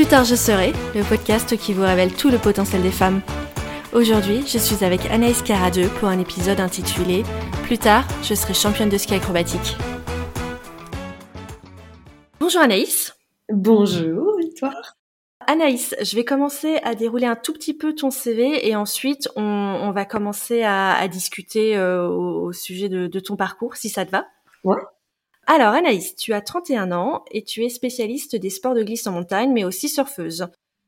Plus tard je serai, le podcast qui vous révèle tout le potentiel des femmes. Aujourd'hui, je suis avec Anaïs Caradeux pour un épisode intitulé Plus tard, je serai championne de ski acrobatique. Bonjour Anaïs. Bonjour, toi? Anaïs, je vais commencer à dérouler un tout petit peu ton CV et ensuite on, va commencer à, discuter euh, au, sujet de, de, ton parcours, si ça te va. Ouais. Alors Anaïs, tu as 31 ans et tu es spécialiste des sports de glisse en montagne, mais aussi surfeuse.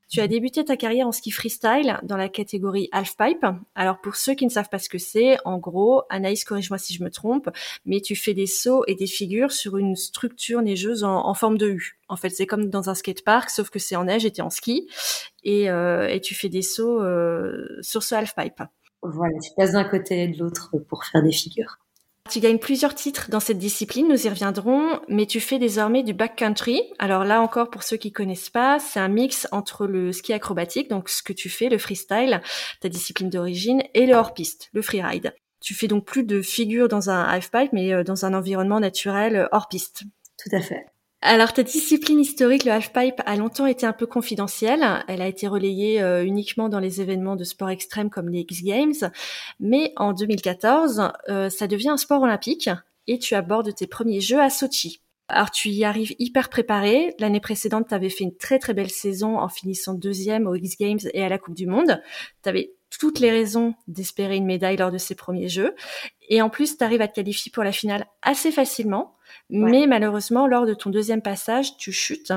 Tu as débuté ta carrière en ski freestyle dans la catégorie halfpipe. Alors pour ceux qui ne savent pas ce que c'est, en gros, Anaïs, corrige-moi si je me trompe, mais tu fais des sauts et des figures sur une structure neigeuse en, forme de U. En fait, c'est comme dans un skatepark, sauf que c'est en neige et tu en ski. Et, euh, tu fais des sauts euh, sur ce halfpipe. Voilà, tu passes d'un côté et de l'autre pour faire des figures. Tu gagnes plusieurs titres dans cette discipline, nous y reviendrons, mais tu fais désormais du backcountry. Alors là encore, pour ceux qui connaissent pas, c'est un mix entre le ski acrobatique, donc ce que tu fais, le freestyle, ta discipline d'origine, et le hors-piste, le freeride. Tu fais donc plus de figures dans un halfpipe, mais euh, dans un environnement naturel euh, hors piste. Tout à fait. Alors ta discipline historique, le halfpipe, a longtemps été un peu confidentielle. Elle a été relayée euh, uniquement dans les événements de sport extrême comme les X Games. Mais en 2014, euh, ça devient un sport olympique et tu abordes tes premiers jeux à Sochi. Alors tu y arrives hyper préparé. L'année précédente, tu avais fait une très très belle saison en finissant deuxième aux X Games et à la Coupe du Monde. Tu avais toutes les raisons d'espérer une médaille lors de ces premiers jeux. Et en plus, tu arrives à te qualifier pour la finale assez facilement. Mais malheureusement, lors de ton deuxième passage, tu chutes.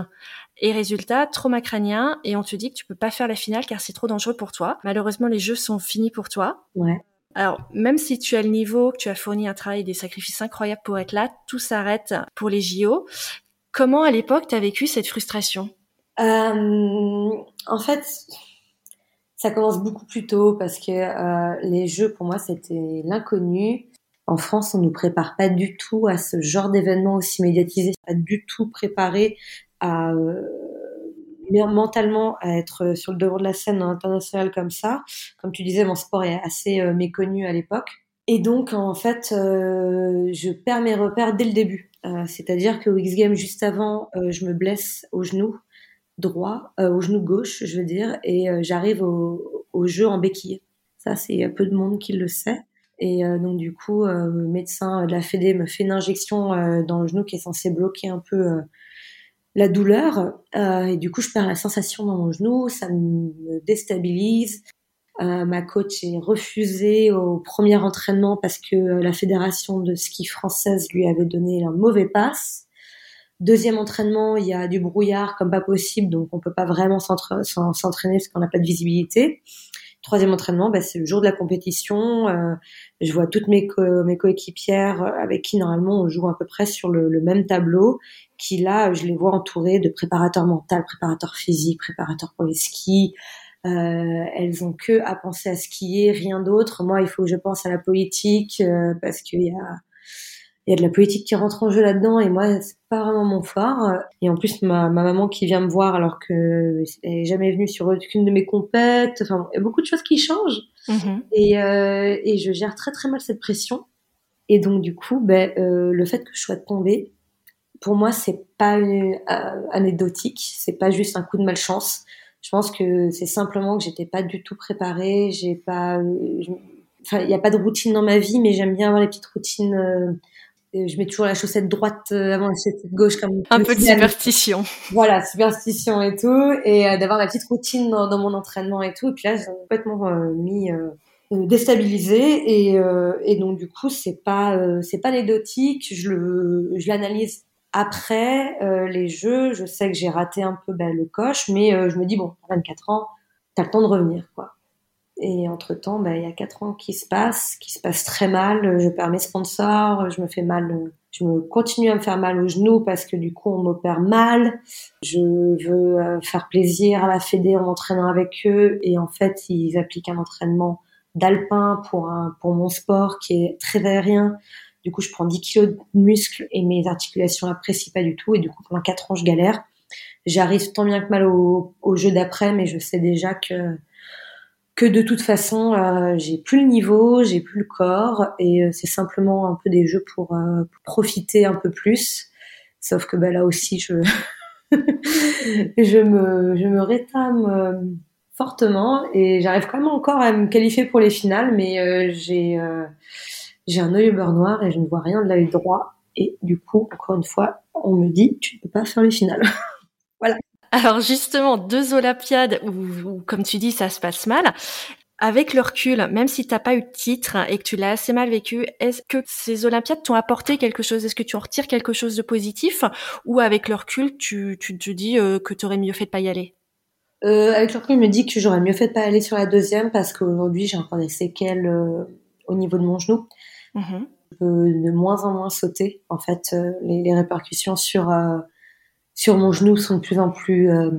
Et résultat, trauma crânien, et on te dit que tu peux pas faire la finale car c'est trop dangereux pour toi. Malheureusement, les jeux sont finis pour toi. Ouais. Alors, même si tu as le niveau, que tu as fourni un travail et des sacrifices incroyables pour être là, tout s'arrête pour les JO. Comment, à l'époque, tu as vécu cette frustration? Euh, En fait, ça commence beaucoup plus tôt parce que euh, les jeux, pour moi, c'était l'inconnu. En France, on nous prépare pas du tout à ce genre d'événement aussi médiatisé, pas du tout préparé à euh, mentalement à être sur le devant de la scène internationale comme ça. Comme tu disais, mon sport est assez euh, méconnu à l'époque. Et donc, en fait, euh, je perds mes repères dès le début. Euh, C'est-à-dire qu'au X Games, juste avant, je me blesse au genou droit, au genou gauche, je veux dire, et j'arrive au, au, jeu en béquille. Ça, c'est peu de monde qui le sait. Et euh, donc du coup, euh, le médecin de la Fédé me fait une injection euh, dans le genou qui est censé bloquer un peu la douleur. et du coup, je perds la sensation dans mon genou, ça me déstabilise. ma coach est refusée au premier entraînement parce que la fédération de ski française lui avait donné un mauvais passe. Deuxième entraînement, il y a du brouillard comme pas possible, donc on peut pas vraiment s'entraîner parce qu'on n'a pas de visibilité. Troisième entraînement, bah, c'est le jour de la compétition. Euh, je vois toutes mes, mes coéquipières euh, avec qui normalement on joue à peu près sur le, même tableau, qui là, je les vois entourées de préparateurs mentaux, préparateurs physiques, préparateurs pour les skis. Euh, elles ont que à penser à skier, rien d'autre. Moi, il faut que je pense à la politique euh, parce qu'il y a il y a de la politique qui rentre en jeu là-dedans et moi c'est pas vraiment mon fort et en plus ma, ma maman qui vient me voir alors que elle est jamais venue sur aucune de mes compètes. Enfin il y a beaucoup de choses qui changent. Mm-hmm. et, euh, et je gère très très mal cette pression. Et donc du coup ben euh, le fait que je sois tombée pour moi c'est pas une, euh, anecdotique. C'est pas juste un coup de malchance. Je pense que c'est simplement que j'étais pas du tout préparée. J'ai pas enfin il n'y a pas de routine dans ma vie mais j'aime bien avoir les petites routines euh, je mets toujours la chaussette droite euh, avant la chaussette gauche comme un peu de superstition. Voilà, superstition et tout, et euh, d'avoir ma petite routine dans, dans, mon entraînement et tout. Et puis là, j'ai complètement euh, mis euh, déstabilisé et, et donc du coup, c'est pas c'est pas anecdotique. Je le je l'analyse après les jeux. Je sais que j'ai raté un peu ben, le coche, mais je me dis bon, 24 ans, t'as le temps de revenir, quoi. Et entre-temps, bah, il y a quatre ans qui se passent, qui se passent très mal. Je perds mes sponsors, je me fais mal, je me continue à me faire mal au genou parce que du coup, on m'opère mal. Je veux euh, faire plaisir à la Fédé en m'entraînant avec eux. Et en fait, ils appliquent un entraînement d'alpin pour un, pour mon sport qui est très aérien. Du coup, je prends 10 kilos de muscles et mes articulations apprécient pas du tout. Et du coup, pendant quatre ans, je galère. J'arrive tant bien que mal au, au jeu d'après, mais je sais déjà que que de toute façon euh, j'ai plus le niveau, j'ai plus le corps et euh, c'est simplement un peu des jeux pour, euh, profiter un peu plus. Sauf que bah, là aussi je je me, je me rétame fortement et j'arrive quand même encore à me qualifier pour les finales, mais j'ai, j'ai un œil au beurre noir et je ne vois rien de l'œil droit. Et du coup, encore une fois, on me dit, tu ne peux pas faire les finales. voilà. Alors justement, deux Olympiades où, comme tu dis, ça se passe mal. Avec le recul, même si t'as pas eu de titre et que tu l'as assez mal vécu, est-ce que ces Olympiades t'ont apporté quelque chose? Est-ce que tu en retires quelque chose de positif? Ou avec le recul, tu, tu te dis euh, que tu aurais mieux fait de pas y aller? Euh, Avec le recul, je me dis que j'aurais mieux fait de pas aller sur la deuxième parce qu'aujourd'hui, j'ai encore des séquelles euh, au niveau de mon genou. Mmh je peux de moins en moins sauter. En fait, euh, les, les, répercussions sur sur mon genou sont de plus en plus euh,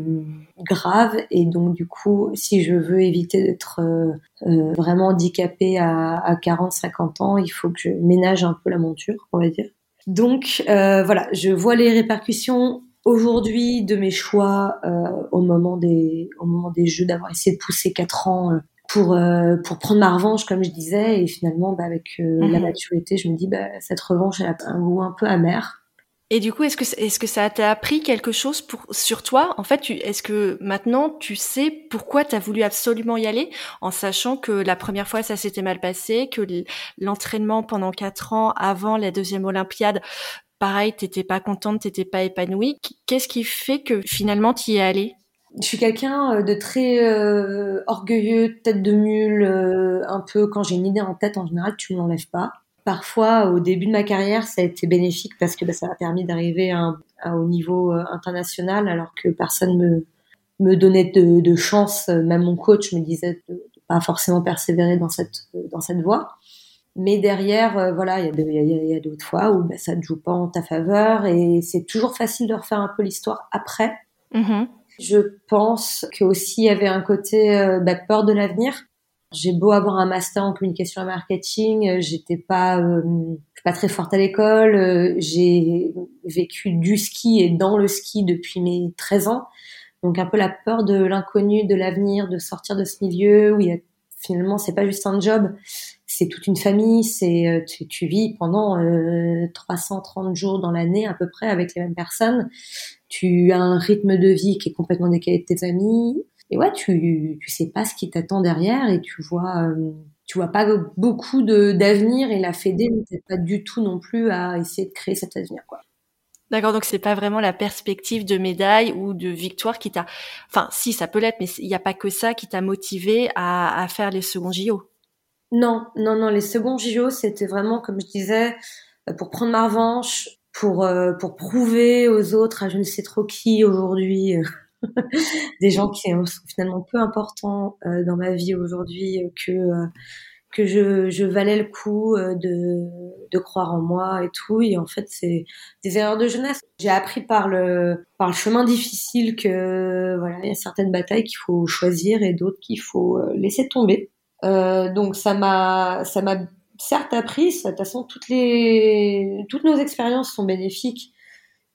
graves. Et donc du coup si je veux éviter d'être euh, euh vraiment handicapée à, à 40-50 ans il faut que je ménage un peu la monture on va dire. Donc euh, voilà je vois les répercussions aujourd'hui de mes choix euh, au moment des au moment des jeux d'avoir essayé de pousser 4 ans pour pour prendre ma revanche comme je disais. Et finalement bah, avec la mhm. maturité je me dis bah cette revanche elle a un goût un peu amer et du coup, est-ce que est-ce que ça t'a appris quelque chose sur toi? En fait, est-ce que maintenant tu sais pourquoi tu as voulu absolument y aller, en sachant que la première fois ça s'était mal passé, que l'entraînement pendant quatre ans avant la deuxième Olympiade, pareil, t'étais pas contente, t'étais pas épanouie. Qu'est-ce qui fait que finalement tu y es allée? Je suis quelqu'un euh, de très euh, orgueilleux, tête de mule, euh, un peu quand j'ai une idée en tête, en général, tu ne l'enlèves pas. Parfois, au début de ma carrière, ça a été bénéfique parce que bah, ça m'a permis d'arriver à, un, au niveau euh, international alors que personne me me donnait de, de chance. Même mon coach me disait de, de pas forcément persévérer dans cette dans cette voie. Mais derrière, euh, voilà, il y a, y a, d'autres fois où bah, ça ne joue pas en ta faveur et c'est toujours facile de refaire un peu l'histoire après. Mm-hmm. Je pense que aussi il y avait un côté euh, bah, peur de l'avenir j'ai beau avoir un master en communication et marketing, euh, j'étais pas euh, pas très forte à l'école. Euh, j'ai vécu du ski et dans le ski depuis mes 13 ans. Donc un peu la peur de l'inconnu, de l'avenir, de sortir de ce milieu où il y a, finalement c'est pas juste un job, c'est toute une famille. C'est tu, tu, vis pendant 330 jours dans l'année à peu près avec les mêmes personnes. Tu as un rythme de vie qui est complètement décalé de tes amis et ouais, tu tu sais pas ce qui t'attend derrière et tu vois euh, tu vois pas beaucoup de d'avenir et la Fédé ne pas du tout non plus à essayer de créer cet avenir quoi. D'accord, donc c'est pas vraiment la perspective de médaille ou de victoire qui t'a, enfin si ça peut l'être, mais il n'y a pas que ça qui t'a motivé à, à faire les seconds JO. Non, non, non, les seconds JO c'était vraiment comme je disais euh, pour prendre ma revanche, pour euh, pour prouver aux autres, à je ne sais trop qui aujourd'hui des gens qui sont finalement peu importants euh, dans ma vie aujourd'hui euh, que euh, que je, valais le coup de, croire en moi et tout. Et en fait, c'est des erreurs de jeunesse. J'ai appris par le, par le chemin difficile que voilà, il y a certaines batailles qu'il faut choisir et d'autres qu'il faut laisser tomber. Donc ça m'a, ça m'a certes appris. De toute façon, toutes les, toutes nos expériences sont bénéfiques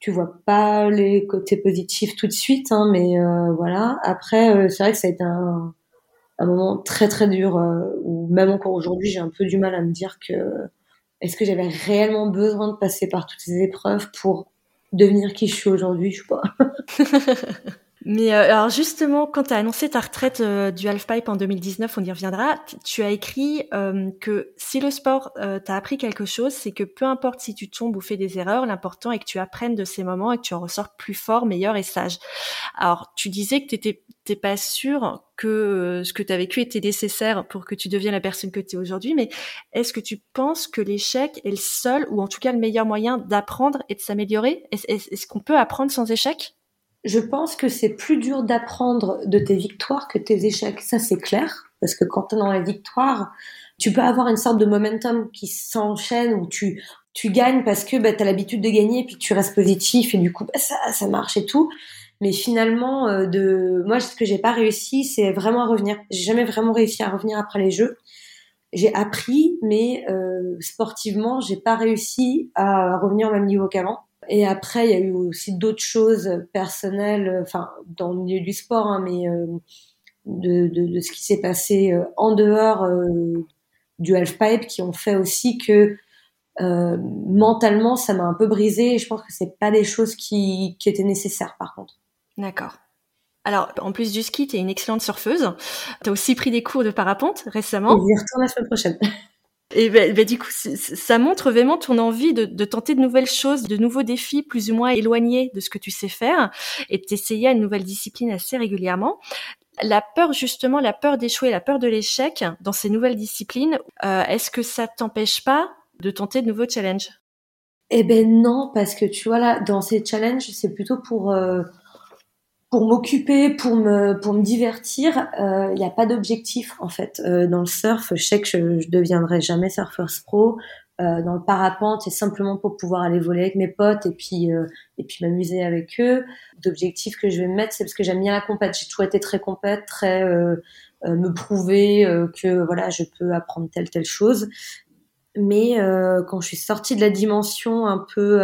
tu vois pas les côtés positifs tout de suite, hein, mais euh, voilà. Après, euh, c'est vrai que ça a été un, un moment très très dur euh, où même encore aujourd'hui, j'ai un peu du mal à me dire que est-ce que j'avais réellement besoin de passer par toutes ces épreuves pour devenir qui je suis aujourd'hui, je sais pas. Mais euh, alors justement, quand tu as annoncé ta retraite euh, du halfpipe en 2019, on y reviendra, tu as écrit euh, que si le sport t'a appris quelque chose, c'est que peu importe si tu tombes ou fais des erreurs, l'important est que tu apprennes de ces moments et que tu en ressors plus fort, meilleur et sage. Alors tu disais que tu n'étais pas sûr que ce que tu as vécu était nécessaire pour que tu deviennes la personne que tu es aujourd'hui, mais est-ce que tu penses que l'échec est le seul ou en tout cas le meilleur moyen d'apprendre et de s'améliorer? Est-ce qu'on peut apprendre sans échec? Je pense que c'est plus dur d'apprendre de tes victoires que tes échecs. Ça, c'est clair. Parce que quand tu es dans la victoire, tu peux avoir une sorte de momentum qui s'enchaîne où tu, tu gagnes parce que bah, tu as l'habitude de gagner et puis tu restes positif et du coup, bah, ça, ça marche et tout. Mais finalement, euh, de moi, ce que j'ai pas réussi, c'est vraiment à revenir. J'ai jamais vraiment réussi à revenir après les jeux. J'ai appris, mais euh, sportivement, j'ai pas réussi à revenir au même niveau qu'avant. Et après, il y a eu aussi d'autres choses personnelles, enfin dans le milieu du sport, hein, mais euh, de, de, de, ce qui s'est passé euh, en dehors euh, du halfpipe, qui ont fait aussi que mentalement, ça m'a un peu brisé. Et je pense que c'est pas des choses qui, qui étaient nécessaires, par contre. D'accord. Alors, en plus du ski, tu es une excellente surfeuse. Tu as aussi pris des cours de parapente récemment. Et j'y retourne la semaine prochaine. Et ben, ben, du coup, ça montre vraiment ton envie de, de, tenter de nouvelles choses, de nouveaux défis plus ou moins éloignés de ce que tu sais faire et de t'essayer à une nouvelle discipline assez régulièrement. La peur, justement, la peur d'échouer, la peur de l'échec dans ces nouvelles disciplines, euh, est-ce que ça t'empêche pas de tenter de nouveaux challenges? Eh ben non, parce que tu vois là, dans ces challenges, c'est plutôt pour euh, pour m'occuper, pour me pour me divertir, il euh, n'y a pas d'objectif en fait. Euh, dans le surf, je sais que je, je deviendrai jamais surfeur pro. Euh, dans le parapente, c'est simplement pour pouvoir aller voler avec mes potes et puis euh, et puis m'amuser avec eux. D'objectifs que je vais me mettre, c'est parce que j'aime bien la compète. J'ai toujours été très compète, très euh, me prouver que voilà, je peux apprendre telle telle chose. Mais quand je suis sortie de la dimension un peu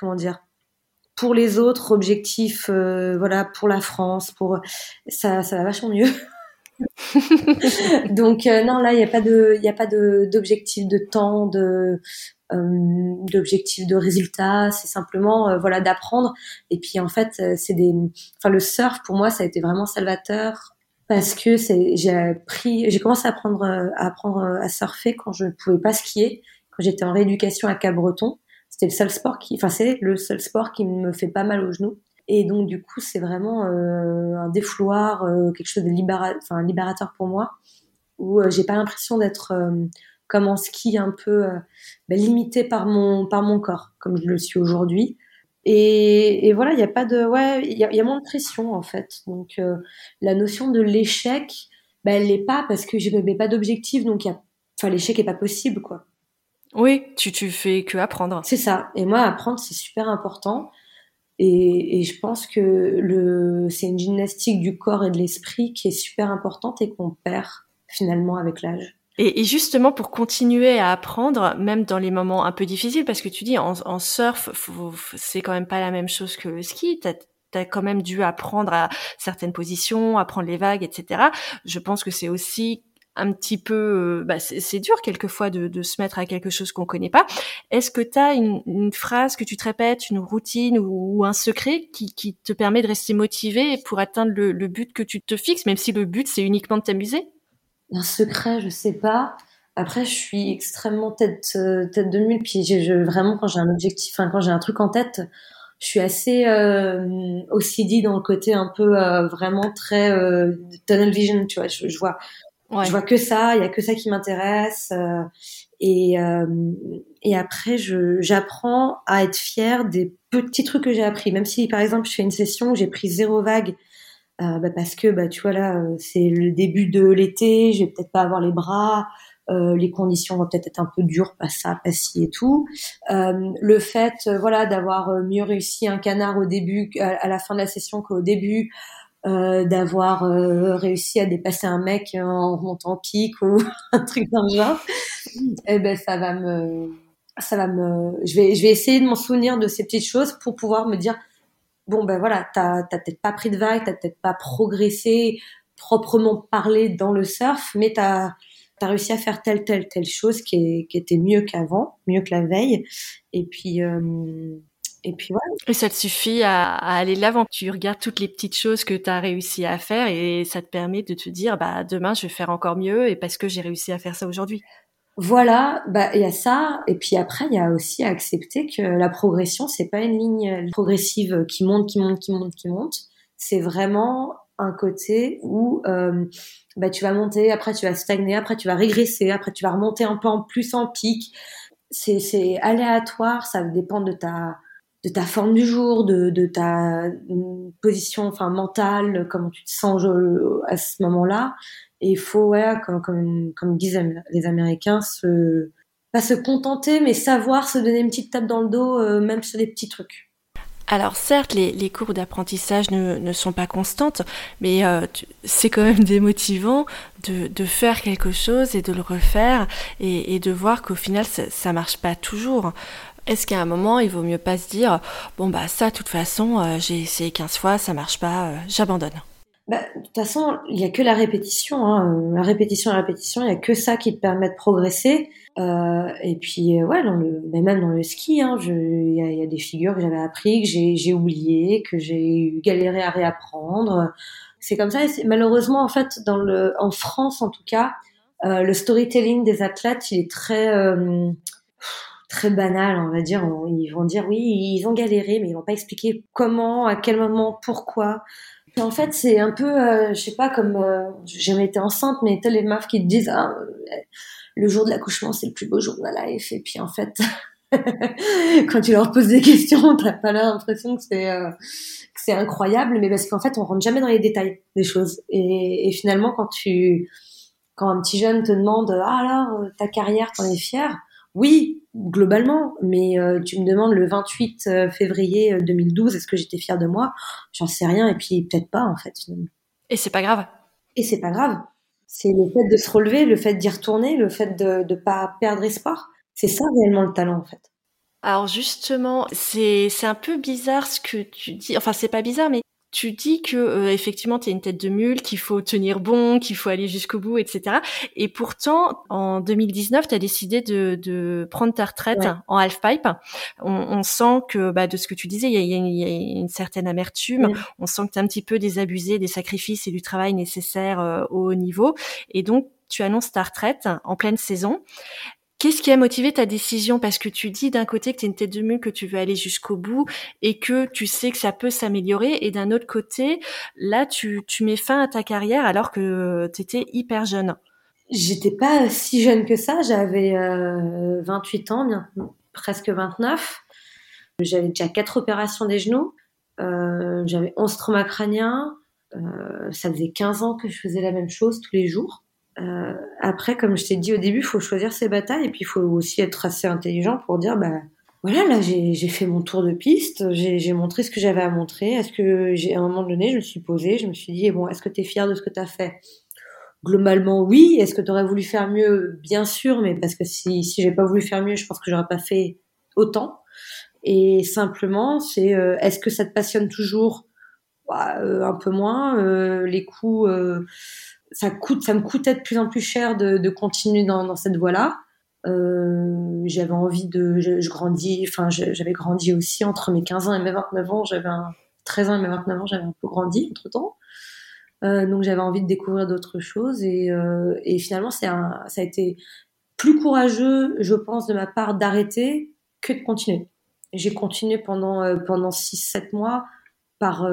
comment dire pour les autres objectifs, euh, voilà, pour la France, pour ça, ça va vachement mieux. Donc euh, non, là, il n'y a pas de, il a pas de d'objectif de temps, de euh, d'objectif de résultat. C'est simplement, voilà, d'apprendre. Et puis en fait, c'est des, enfin le surf pour moi, ça a été vraiment salvateur parce que c'est, j'ai appris, j'ai commencé à apprendre à apprendre à surfer quand je ne pouvais pas skier, quand j'étais en rééducation à Cap-Breton c'est le seul sport qui, enfin c'est le seul sport qui me fait pas mal aux genoux. Et donc du coup, c'est vraiment euh, un défouloir, euh, quelque chose de libérateur pour moi, où euh, j'ai pas l'impression d'être comme en ski un peu ben, limité par mon par mon corps, comme je le suis aujourd'hui. Et, voilà, il n'y a pas de, ouais, il y a, moins de pression en fait. Donc la notion de l'échec, ben, elle n'est pas parce que je mets pas d'objectif, donc enfin l'échec est pas possible quoi. Oui, tu, tu fais que apprendre. C'est ça. Et moi, apprendre, c'est super important. Et, et, je pense que le, c'est une gymnastique du corps et de l'esprit qui est super importante et qu'on perd finalement avec l'âge. Et, et, justement, pour continuer à apprendre, même dans les moments un peu difficiles, parce que tu dis en, en surf, c'est quand même pas la même chose que le ski. T'as as quand même dû apprendre à certaines positions, apprendre les vagues, etc. Je pense que c'est aussi un petit peu, euh, bah, c'est dur quelquefois de, de, se mettre à quelque chose qu'on connaît pas. Est-ce que tu as une, une, phrase que tu te répètes, une routine ou, un secret qui, qui, te permet de rester motivé pour atteindre le, le, but que tu te fixes, même si le but c'est uniquement de t'amuser? Un secret, je sais pas. Après, je suis extrêmement tête euh, tête de mule. Puis je, vraiment, quand j'ai un objectif, quand j'ai un truc en tête, je suis assez euh, OCD dans le côté un peu euh, vraiment très euh, tunnel vision. Tu vois, je, je vois je vois que ça, il y a que ça qui m'intéresse. Euh, et, euh, et après, j'apprends à être fière des petits trucs que j'ai appris. Même si, par exemple, je fais une session où j'ai pris zéro vague, euh, bah parce que, bah, tu vois là, euh, c'est le début de l'été, je vais peut-être pas avoir les bras. Euh, les conditions vont peut-être être un peu dures, pas ça, pas ci et tout. Euh, le fait, voilà, d'avoir mieux réussi un canard au début, à, la fin de la session qu'au début, euh, d'avoir euh, réussi à dépasser un mec en remontant en pic ou un truc le genre, eh ben ça va me, ça va me, je vais, je vais essayer de m'en souvenir de ces petites choses pour pouvoir me dire, bon ben voilà, t'as, t'as peut-être pas pris de vague, t'as peut-être pas progressé proprement parlé dans le surf, mais t'as, t'as réussi à faire telle, telle, telle chose qui, est, qui était mieux qu'avant, mieux que la veille, et puis euh, et puis voilà. Et ça te suffit à, à aller de l'avant. Tu regardes toutes les petites choses que tu as réussi à faire et ça te permet de te dire, bah, demain, je vais faire encore mieux et parce que j'ai réussi à faire ça aujourd'hui. Voilà, bah il y a ça et puis après il y a aussi à accepter que la progression c'est pas une ligne progressive qui monte, qui monte, qui monte, qui monte. C'est vraiment un côté où euh, bah tu vas monter, après tu vas stagner, après tu vas régresser, après tu vas remonter un peu en plus en pic. C'est c'est aléatoire, ça dépend de ta de ta forme du jour, de, de ta position enfin mentale, comment tu te sens à ce moment-là. Et il faut, ouais, comme, comme, disent les Américains, se, pas se contenter, mais savoir se donner une petite tape dans le dos, euh, même sur des petits trucs. Alors certes, les, les cours d'apprentissage ne, ne, sont pas constantes, mais euh, c'est quand même démotivant de, de, faire quelque chose et de le refaire et, et de voir qu'au final ça, ça marche pas toujours. Est-ce qu'à un moment, il vaut mieux pas se dire bon bah ça, de toute façon, euh, j'ai essayé 15 fois, ça marche pas, euh, j'abandonne. bah, de toute façon, il y a que la répétition, hein. Euh, la répétition, la répétition, il y a que ça qui te permet de progresser. Et puis ouais, mais même dans le ski, hein, il y a, y a, des figures que j'avais appris, que j'ai oublié, que j'ai galéré à réapprendre. C'est comme ça. malheureusement, en fait, dans le, en France en tout cas, le storytelling des athlètes, il est très très banal, on va dire. Ils vont dire oui, ils ont galéré, mais ils vont pas expliquer comment, à quel moment, pourquoi. En fait, c'est un peu, euh, je sais pas, comme euh, j'ai jamais été enceinte, mais t'as les meufs qui te disent ah, le jour de l'accouchement c'est le plus beau jour de ma life, et puis en fait, quand tu leur poses des questions, t'as pas l'impression que c'est euh, que c'est incroyable, mais parce qu'en fait, on rentre jamais dans les détails des choses, et, et, finalement, quand tu quand un petit jeune te demande ah alors ta carrière, t'en es fier oui, globalement, mais euh, tu me demandes le 28 euh, février 2012, euh, est-ce que j'étais fière de moi? J'en sais rien, et puis peut-être pas en fait. Et c'est pas grave. Et c'est pas grave. C'est le fait de se relever, le fait d'y retourner, le fait de ne pas perdre espoir. C'est ça réellement le talent en fait. Alors justement, c'est c'est un peu bizarre ce que tu dis. Enfin, c'est pas bizarre, mais tu dis que euh, effectivement tu es une tête de mule, qu'il faut tenir bon, qu'il faut aller jusqu'au bout, etc. Et pourtant, en 2019, tu as décidé de, de, prendre ta retraite en half-pipe. On, on, sent que, bah, de ce que tu disais, il y a, y a, une certaine amertume. On sent que tu un petit peu désabusé des sacrifices et du travail nécessaire euh, au haut niveau. Et donc, tu annonces ta retraite en pleine saison. Qu'est-ce qui a motivé ta décision? Parce que tu dis d'un côté que tu es une tête de mule, que tu veux aller jusqu'au bout et que tu sais que ça peut s'améliorer. Et d'un autre côté, là, tu, mets fin à ta carrière alors que tu étais hyper jeune. J'étais pas si jeune que ça. J'avais euh, 28 ans, bien, presque 29. J'avais déjà quatre opérations des genoux. Euh, j'avais 11 traumas crâniens. Euh, ça faisait 15 ans que je faisais la même chose tous les jours. Euh, après, comme je t'ai dit au début, il faut choisir ses batailles et puis il faut aussi être assez intelligent pour dire, bah voilà, là j'ai fait mon tour de piste, j'ai montré ce que j'avais à montrer. Est-ce que j'ai à un moment donné, je me suis posée, je me suis dit, bon, est-ce que tu es fier de ce que tu as fait? Globalement, oui. Est-ce que tu aurais voulu faire mieux? Bien sûr, mais parce que si si j'ai pas voulu faire mieux, je pense que j'aurais pas fait autant. Et simplement, c'est euh, est-ce que ça te passionne toujours? Bah, euh, Un peu moins. Euh, les coups ça me coûtait de plus en plus cher de, continuer dans, cette voie-là. Euh, j'avais envie de, je, grandis, enfin, j'avais grandi aussi entre mes 15 ans et mes 29 ans. J'avais un 13 ans et mes 29 ans, j'avais un peu grandi entre temps. Euh, donc j'avais envie de découvrir d'autres choses et, euh, finalement un, ça a été plus courageux, je pense, de ma part d'arrêter que de continuer. J'ai continué pendant pendant 6-7 mois par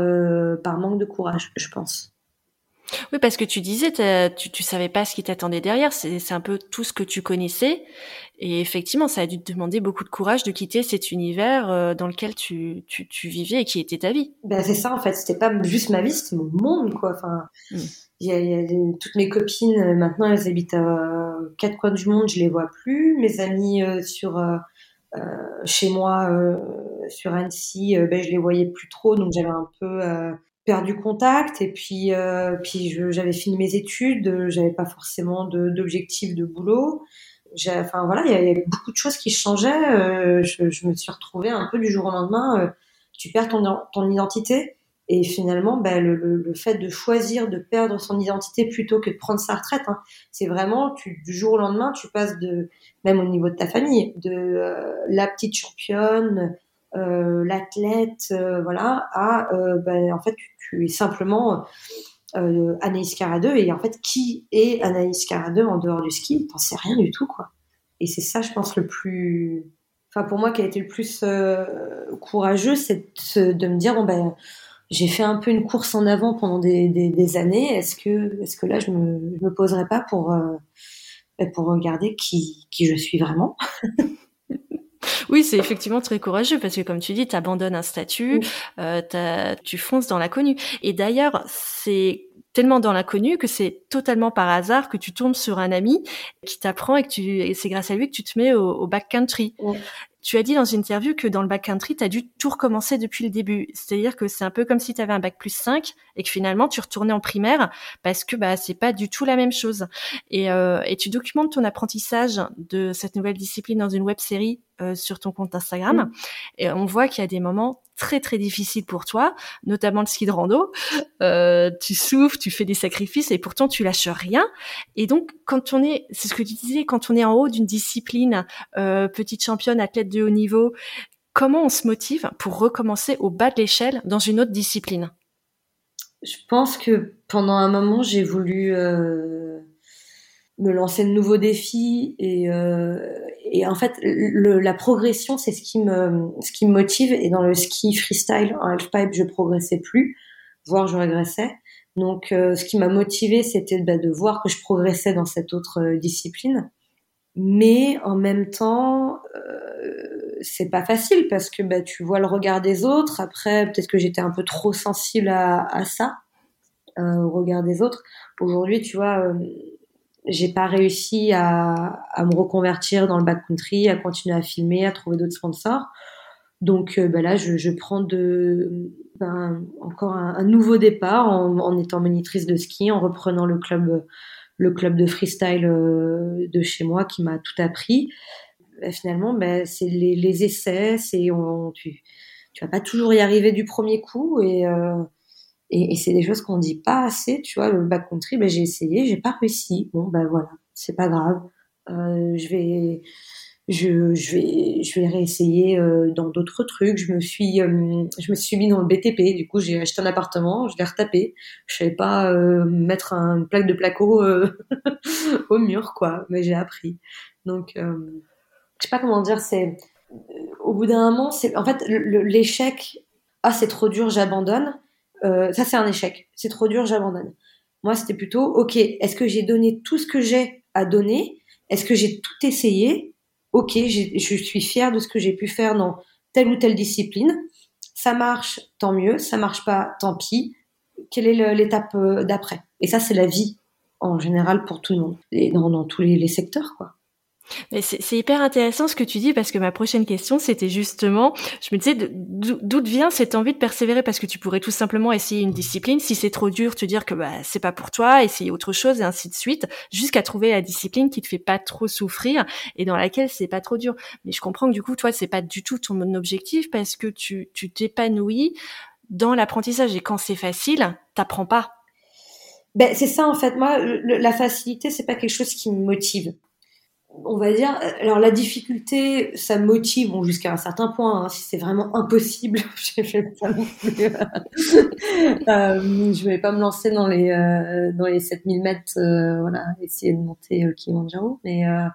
par manque de courage, je pense. Oui, parce que tu disais, tu, tu savais pas ce qui t'attendait derrière. C'est un peu tout ce que tu connaissais. Et effectivement, ça a dû te demander beaucoup de courage de quitter cet univers euh, dans lequel tu, tu, tu vivais et qui était ta vie. Ben, c'est ça, en fait. C'était pas juste ma vie, c'était mon monde, quoi. Enfin, mm. il y a, y a toutes mes copines, euh, maintenant, elles habitent à quatre coins du monde, je les vois plus. Mes amis euh, sur, euh, chez moi, sur Annecy, ben, je les voyais plus trop, donc j'avais un peu perdu contact et puis euh, puis j'avais fini mes études, j'avais pas forcément d'objectif de, boulot. Enfin voilà, il y avait beaucoup de choses qui changeaient. Euh, je, me suis retrouvée un peu du jour au lendemain. Euh, tu perds ton, ton identité et finalement, ben, le, le, fait de choisir de perdre son identité plutôt que de prendre sa retraite, hein, c'est vraiment tu, du jour au lendemain, tu passes de même au niveau de ta famille, de euh, la petite championne euh, l'athlète, euh, voilà, à euh, ben, en fait tu, es simplement euh, Anaïs Caradeux et en fait qui est Anaïs Caradeux en dehors du ski? T'en sais rien du tout quoi. Et c'est ça, je pense, le plus, enfin pour moi qui a été le plus courageux, c'est de, me dire bon ben j'ai fait un peu une course en avant pendant des, des, des années. Est-ce que, est-ce que là, je me, je me poserai pas pour, euh, ben, pour regarder qui, qui je suis vraiment? Oui, c'est effectivement très courageux parce que comme tu dis, tu abandonnes un statut, euh, tu fonces dans l'inconnu. Et d'ailleurs, c'est tellement dans l'inconnu que c'est totalement par hasard que tu tombes sur un ami qui t'apprend et que tu c'est grâce à lui que tu te mets au, au backcountry. Tu as dit dans une interview que dans le backcountry, tu as dû tout recommencer depuis le début. C'est-à-dire que c'est un peu comme si tu avais un bac plus 5 et que finalement tu retournais en primaire parce que bah c'est pas du tout la même chose. Et, euh, et tu documentes ton apprentissage de cette nouvelle discipline dans une web série euh, sur ton compte Instagram. Mm. Et on voit qu'il y a des moments très très difficiles pour toi, notamment le ski de rando. Euh, tu souffres, tu fais des sacrifices et pourtant tu lâches rien. Et donc quand on est, c'est ce que tu disais, quand on est en haut d'une discipline, euh, petite championne, athlète de haut niveau, comment on se motive pour recommencer au bas de l'échelle dans une autre discipline? Je pense que pendant un moment j'ai voulu euh, me lancer de nouveaux défis et, euh, et en fait le, la progression c'est ce qui me ce qui me motive. Et dans le ski freestyle en halfpipe je progressais plus voire je régressais. Donc euh, ce qui m'a motivé c'était bah, de voir que je progressais dans cette autre euh, discipline. Mais en même temps euh, c'est pas facile parce que bah, tu vois le regard des autres. Après peut-être que j'étais un peu trop sensible à, à ça au regard des autres. Aujourd'hui tu vois j'ai pas réussi à, à, me reconvertir dans le backcountry, à continuer à filmer, à trouver d'autres sponsors. Donc euh, ben là, je, je, prends de, ben, encore un, nouveau départ en, en, étant monitrice de ski, en reprenant le club, le club de freestyle euh, de chez moi qui m'a tout appris. Ben, finalement, ben, c'est les, les, essais, c'est on, tu, tu vas pas toujours y arriver du premier coup et euh, et, c'est des choses qu'on dit pas assez, tu vois. Le backcountry, ben j'ai essayé, j'ai pas réussi. Bon, ben voilà, c'est pas grave. Euh, je vais, je, je vais, je vais réessayer euh, dans d'autres trucs. Je me suis, euh, je me suis mis dans le BTP. Du coup, j'ai acheté un appartement, je l'ai retapé. Je savais pas mettre une plaque de placo au mur, quoi. Mais j'ai appris. Donc, je sais pas comment dire. C'est au bout d'un moment, c'est en fait l'échec. Ah, c'est trop dur, j'abandonne euh, ça c'est un échec. C'est trop dur, j'abandonne. Moi, c'était plutôt, ok, est-ce que j'ai donné tout ce que j'ai à donner? Est-ce que j'ai tout essayé? Ok, je suis fière de ce que j'ai pu faire dans telle ou telle discipline. Ça marche, tant mieux. Ça marche pas, tant pis. Quelle est l'étape euh, d'après? Et ça, c'est la vie en général pour tout le monde et dans, tous les, les secteurs, quoi. Mais c'est hyper intéressant ce que tu dis parce que ma prochaine question c'était justement, je me disais d'où vient cette envie de persévérer? Parce que tu pourrais tout simplement essayer une discipline, si c'est trop dur, te dire que bah c'est pas pour toi, essayer autre chose et ainsi de suite, jusqu'à trouver la discipline qui te fait pas trop souffrir et dans laquelle c'est pas trop dur. Mais je comprends que du coup toi c'est pas du tout ton objectif parce que tu tu t'épanouis dans l'apprentissage et quand c'est facile, t'apprends pas. Ben c'est ça en fait. Moi, la facilité c'est pas quelque chose qui me motive on va dire, alors la difficulté, ça motive bon, jusqu'à un certain point. Hein, si c'est vraiment impossible, je vais pas euh, je vais pas me lancer dans les euh, dans les 7000 mètres, euh, voilà, essayer de monter euh, Kilimanjaro. Mais euh,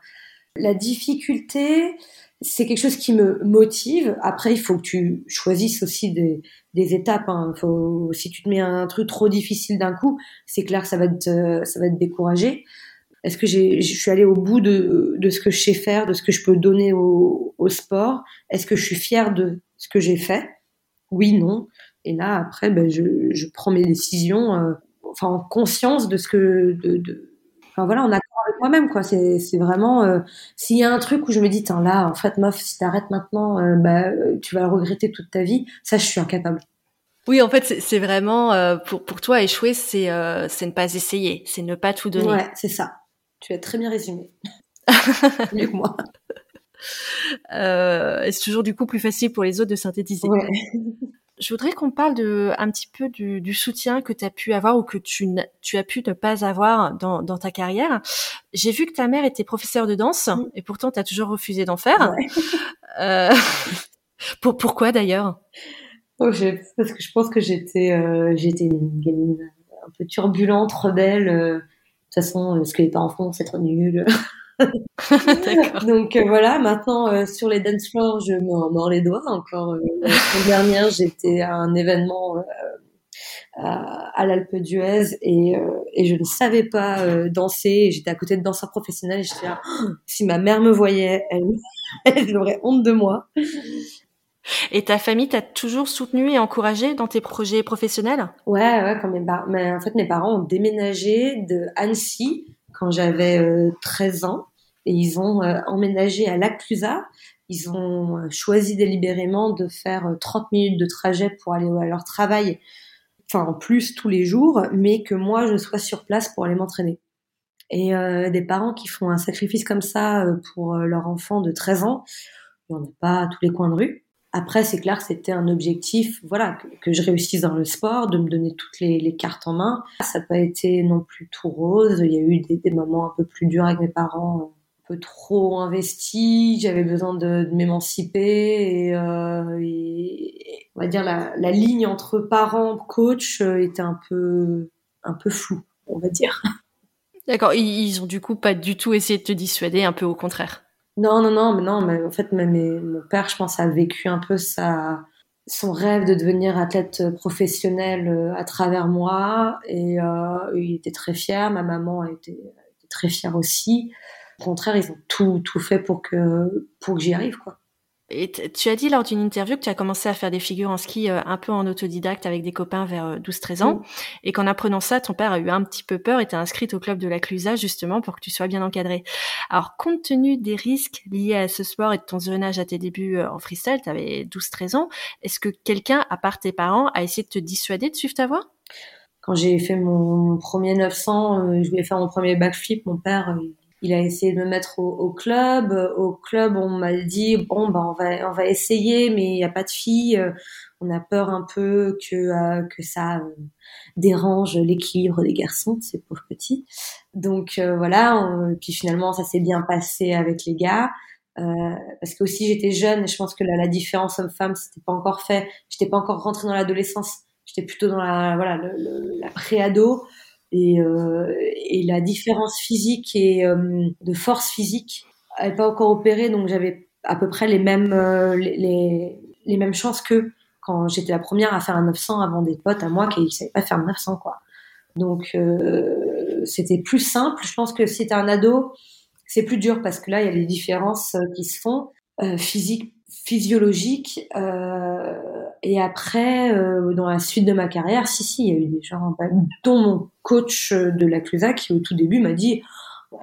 la difficulté, c'est quelque chose qui me motive. Après, il faut que tu choisisses aussi des, des étapes. Hein. Faut, si tu te mets un truc trop difficile d'un coup, c'est clair que ça va te ça va te décourager. Est-ce que je suis allée au bout de, de ce que je sais faire, de ce que je peux donner au, au sport? Est-ce que je suis fière de ce que j'ai fait? Oui, non. Et là, après, ben, je, je prends mes décisions, euh, enfin, en conscience de ce que, de, de enfin voilà, en accord avec moi-même, quoi. C'est, c'est vraiment, euh, s'il y a un truc où je me dis, tiens là, en fait, meuf, si t'arrêtes maintenant, euh, bah, tu vas le regretter toute ta vie. Ça, je suis incapable. Oui, en fait, c'est vraiment pour pour toi échouer, c'est c'est ne pas essayer, c'est ne pas tout donner. Ouais, c'est ça. Tu as très bien résumé. Mieux que moi. Euh, c'est toujours du coup plus facile pour les autres de synthétiser. Ouais. Je voudrais qu'on parle de un petit peu du, du soutien que tu as pu avoir ou que tu, tu as pu ne pas avoir dans, dans ta carrière. J'ai vu que ta mère était professeure de danse mm. et pourtant tu as toujours refusé d'en faire. Ouais. Euh, pour, pourquoi d'ailleurs? Oh, Parce que je pense que j'étais euh, j'étais une gamine un peu turbulente, rebelle euh, toute façon, euh, ce que les parents font, c'est trop nul. Donc euh, voilà, maintenant euh, sur les dance floors, je m'en mords les doigts. Encore la semaine dernière, j'étais à un événement à, à l'Alpe d'Huez et, et je ne savais pas danser. J'étais à côté de danseurs professionnels et je disais, oh, si ma mère me voyait, elle, elle aurait honte de moi. Et ta famille t'a toujours soutenu et encouragé dans tes projets professionnels? Ouais, ouais. Quand mes mais en fait, mes parents ont déménagé de Annecy quand j'avais euh, 13 ans et ils ont euh, emménagé à Lac Clusaz. Ils ont euh, choisi délibérément de faire 30 euh, minutes de trajet pour aller à leur travail, enfin en plus tous les jours, mais que moi je sois sur place pour aller m'entraîner. Et des parents qui font un sacrifice comme ça pour leur enfant de 13 ans, Il n'y en a pas à tous les coins de rue. Après, c'est clair que c'était un objectif, voilà, que, je réussisse dans le sport, de me donner toutes les, cartes en main. Ça n'a pas été non plus tout rose. Il y a eu des, moments un peu plus durs avec mes parents, un peu trop investis. J'avais besoin de, m'émanciper euh, et, on va dire la, la ligne entre parents, coach euh, était un peu, un peu floue, on va dire. D'accord, ils ont du coup pas du tout essayé de te dissuader, un peu au contraire. Non, non, non, mais non, mais en fait, mon père, je pense, a vécu un peu sa, son rêve de devenir athlète professionnel euh, à travers moi, et euh, il était très fier. Ma maman était, était très fière aussi. Au contraire, ils ont tout, tout fait pour que, pour que j'y arrive, quoi. Et tu as dit lors d'une interview que tu as commencé à faire des figures en ski euh, un peu en autodidacte avec des copains vers 12-13 euh, ans, et qu'en apprenant ça, ton père a eu un petit peu peur et t'a inscrite au club de la Clusa justement pour que tu sois bien encadré. Alors, compte tenu des risques liés à ce sport et de ton jeune âge à tes débuts euh, en freestyle, tu avais 12-13 ans, est-ce que quelqu'un, à part tes parents, a essayé de te dissuader de suivre ta voie? Quand j'ai fait mon premier 900, je voulais faire mon premier backflip, mon père il a essayé de me mettre au, club. Au club, on m'a dit bon bah on va on va essayer, mais il n'y a pas de filles. On a peur un peu que euh, que ça euh, dérange l'équilibre des garçons, ces pauvres petits. Donc euh, voilà. puis finalement, ça s'est bien passé avec les gars. parce que aussi j'étais jeune et je pense que la, la différence homme-femme c'était pas encore fait. J'étais pas encore rentrée dans l'adolescence. J'étais plutôt dans la voilà le, la pré-ado et, euh, et la différence physique et euh, de force physique n'est pas encore opérée, donc j'avais à peu près les mêmes euh, les, les, mêmes chances que quand j'étais la première à faire un 900 avant des potes à moi qui ne savaient pas faire un 900 quoi. Donc c'était plus simple. Je pense que si t'es un ado, c'est plus dur parce que là il y a des différences qui se font physiques, physiologiques. Euh, et après, euh, dans la suite de ma carrière, si, si, il y a eu des gens, bah, dont mon coach de la Clusa qui au tout début m'a dit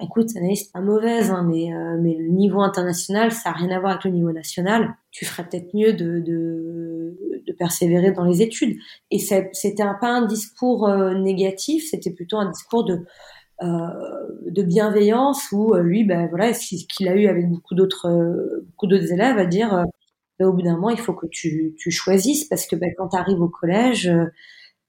écoute, Anaïs, c'est pas mauvaise, hein, mais, euh, mais le niveau international, ça n'a rien à voir avec le niveau national. Tu ferais peut-être mieux de, de, de, persévérer dans les études. Et c'était pas un discours euh, négatif, c'était plutôt un discours de, euh, de bienveillance où lui, ben voilà, ce qu'il a eu avec beaucoup d'autres beaucoup d'autres élèves, à dire au bout d'un moment, il faut que tu, choisisses parce que ben, quand tu arrives au collège, euh,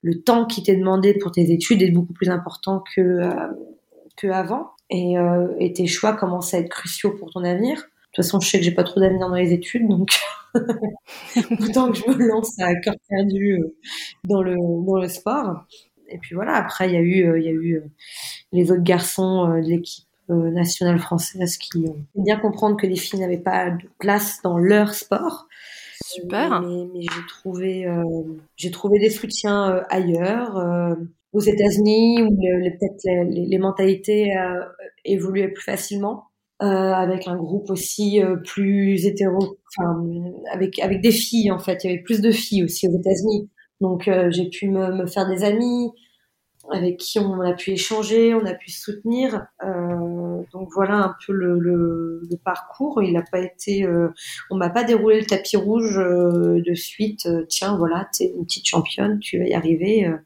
le temps qui t'est demandé pour tes études est beaucoup plus important que, euh, avant. Et, euh, et, tes choix commencent à être cruciaux pour ton avenir. De toute façon, je sais que j'ai pas trop d'avenir dans les études, donc autant que je me lance à cœur perdu dans le, dans le sport. Et puis voilà, après, il y eu, il y a eu les autres garçons de l'équipe euh, nationale française qui ont bien comprendre que les filles n'avaient pas de place dans leur sport. Super. Mais, j'ai trouvé, euh, j'ai trouvé des soutiens euh, ailleurs, aux États-Unis où peut-être les, les, mentalités évoluaient plus facilement. avec un groupe aussi plus hétéro, enfin avec avec des filles en fait, il y avait plus de filles aussi aux États-Unis. Donc j'ai pu me, me, faire des amis, avec qui on a pu échanger, on a pu soutenir. Euh, donc voilà un peu le, parcours. Il n'a pas été, euh, on m'a pas déroulé le tapis rouge euh, de suite. Euh, tiens, voilà, t'es une petite championne, tu vas y arriver. Euh,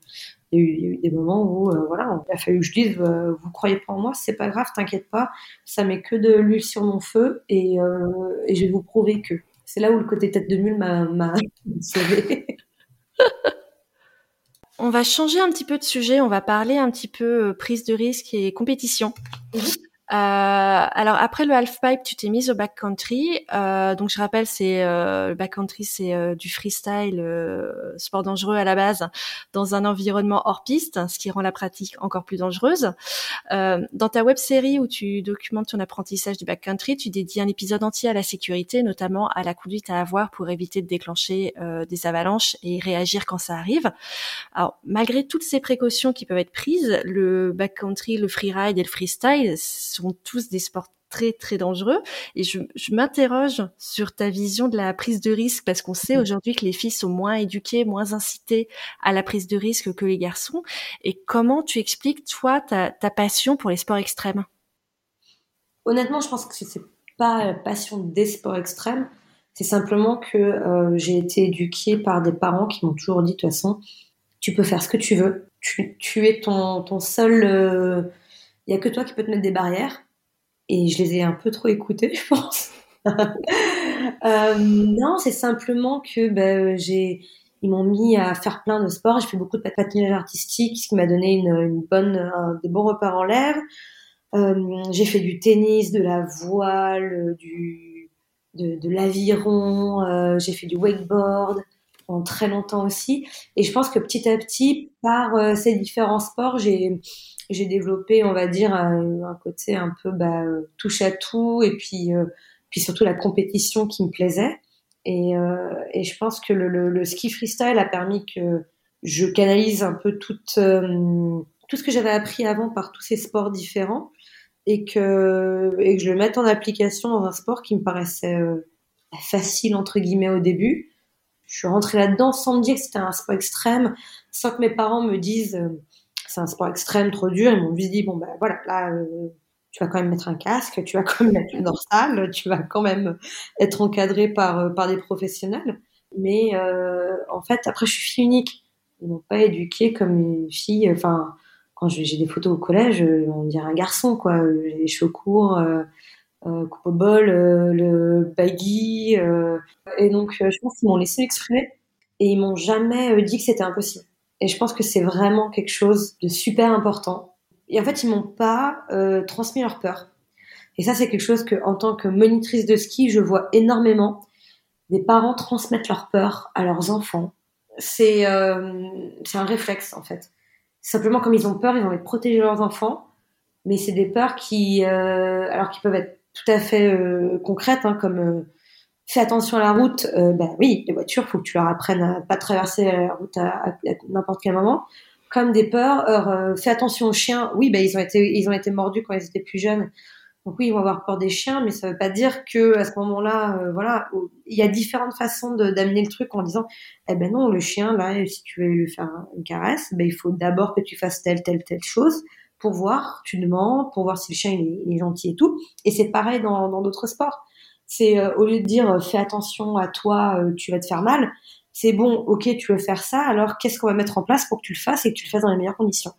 il y, a eu, des moments où voilà, il a fallu que je dise, vous croyez pas en moi, c'est pas grave, t'inquiète pas, ça met que de l'huile sur mon feu et, et je vais vous prouver que. C'est là où le côté tête de mule m'a sauvé. On va changer un petit peu de sujet, on va parler un petit peu euh, prise de risque et compétition. Euh, alors après le half pipe, tu t'es mise au backcountry. Euh, donc je rappelle, c'est euh, le backcountry, c'est du freestyle, sport dangereux à la base, dans un environnement hors piste, ce qui rend la pratique encore plus dangereuse. dans ta web série où tu documentes ton apprentissage du backcountry, tu dédies un épisode entier à la sécurité, notamment à la conduite à avoir pour éviter de déclencher des avalanches et réagir quand ça arrive. Alors malgré toutes ces précautions qui peuvent être prises, le backcountry, le freeride et le freestyle sont tous des sports très très dangereux. Et je, m'interroge sur ta vision de la prise de risque parce qu'on sait mmh. aujourd'hui que les filles sont moins éduquées, moins incitées à la prise de risque que les garçons. Et comment tu expliques toi ta, passion pour les sports extrêmes? Honnêtement, je pense que c'est pas la passion des sports extrêmes, c'est simplement que euh, j'ai été éduquée par des parents qui m'ont toujours dit de toute façon, tu peux faire ce que tu veux, tu, es ton, ton seul euh, il y a que toi qui peux te mettre des barrières. Et je les ai un peu trop écoutées, je pense. non, c'est simplement que ben, j'ai ils m'ont mis à faire plein de sports. J'ai fait beaucoup de patinage artistique, ce qui m'a donné une, bonne, des bons repères en l'air. Euh, j'ai fait du tennis, de la voile, du, de, l'aviron. Euh, j'ai fait du wakeboard pendant très longtemps aussi. Et je pense que petit à petit, par euh, ces différents sports, j'ai j'ai développé, on va dire, un, un côté un peu bah, touche à tout, et puis puis surtout la compétition qui me plaisait. Et, euh, et je pense que le, le, le, ski freestyle a permis que je canalise un peu tout, euh, tout ce que j'avais appris avant par tous ces sports différents et que, et que je le mette en application dans un sport qui me paraissait euh, facile, entre guillemets, au début. Je suis rentrée là-dedans sans me dire que c'était un sport extrême, sans que mes parents me disent euh, c'est un sport extrême, trop dur. Ils m'ont juste dit, bon, ben voilà, là, tu vas quand même mettre un casque, tu vas quand même mettre une dorsale, tu vas quand même être encadré par, euh, par des professionnels. Mais euh, en fait, après, je suis fille unique. Ils m'ont pas éduquée comme une fille. Enfin, quand j'ai des photos au collège, on dirait un garçon, quoi. Les cheveux courts, euh, euh, coupe au bol, euh, le baggy. Euh, et donc, je pense qu'ils m'ont laissé exprimer et ils m'ont jamais dit que c'était impossible. Et je pense que c'est vraiment quelque chose de super important et en fait, ils m'ont pas euh, transmis leur peur. Et ça, c'est quelque chose que, en tant que monitrice de ski, je vois énormément. Des parents transmettre leur peur à leurs enfants. C'est euh, un réflexe, en fait. Simplement, comme ils ont peur, ils ont envie de protéger leurs enfants. Mais c'est des peurs qui, euh, alors qui peuvent être tout à fait euh, concrètes, hein, comme euh, fais attention à la route. Euh, ben oui, les voitures, faut que tu leur apprennes à pas traverser la route à, n'importe quel moment comme des peurs. Euh, fais attention aux chiens. Oui, ben ils ont été ils ont été mordus quand ils étaient plus jeunes. Donc oui, ils vont avoir peur des chiens, mais ça veut pas dire que à ce moment-là, euh, voilà, il y a différentes façons d'amener le truc en disant, eh ben non, le chien là, si tu veux lui faire une caresse, ben il faut d'abord que tu fasses telle telle telle chose pour voir, tu demandes, pour voir si le chien il est, gentil et tout. Et c'est pareil dans d'autres sports. C'est euh, au lieu de dire euh, fais attention à toi, tu vas te faire mal, c'est bon, ok, tu veux faire ça, alors qu'est-ce qu'on va mettre en place pour que tu le fasses et que tu le fasses dans les meilleures conditions?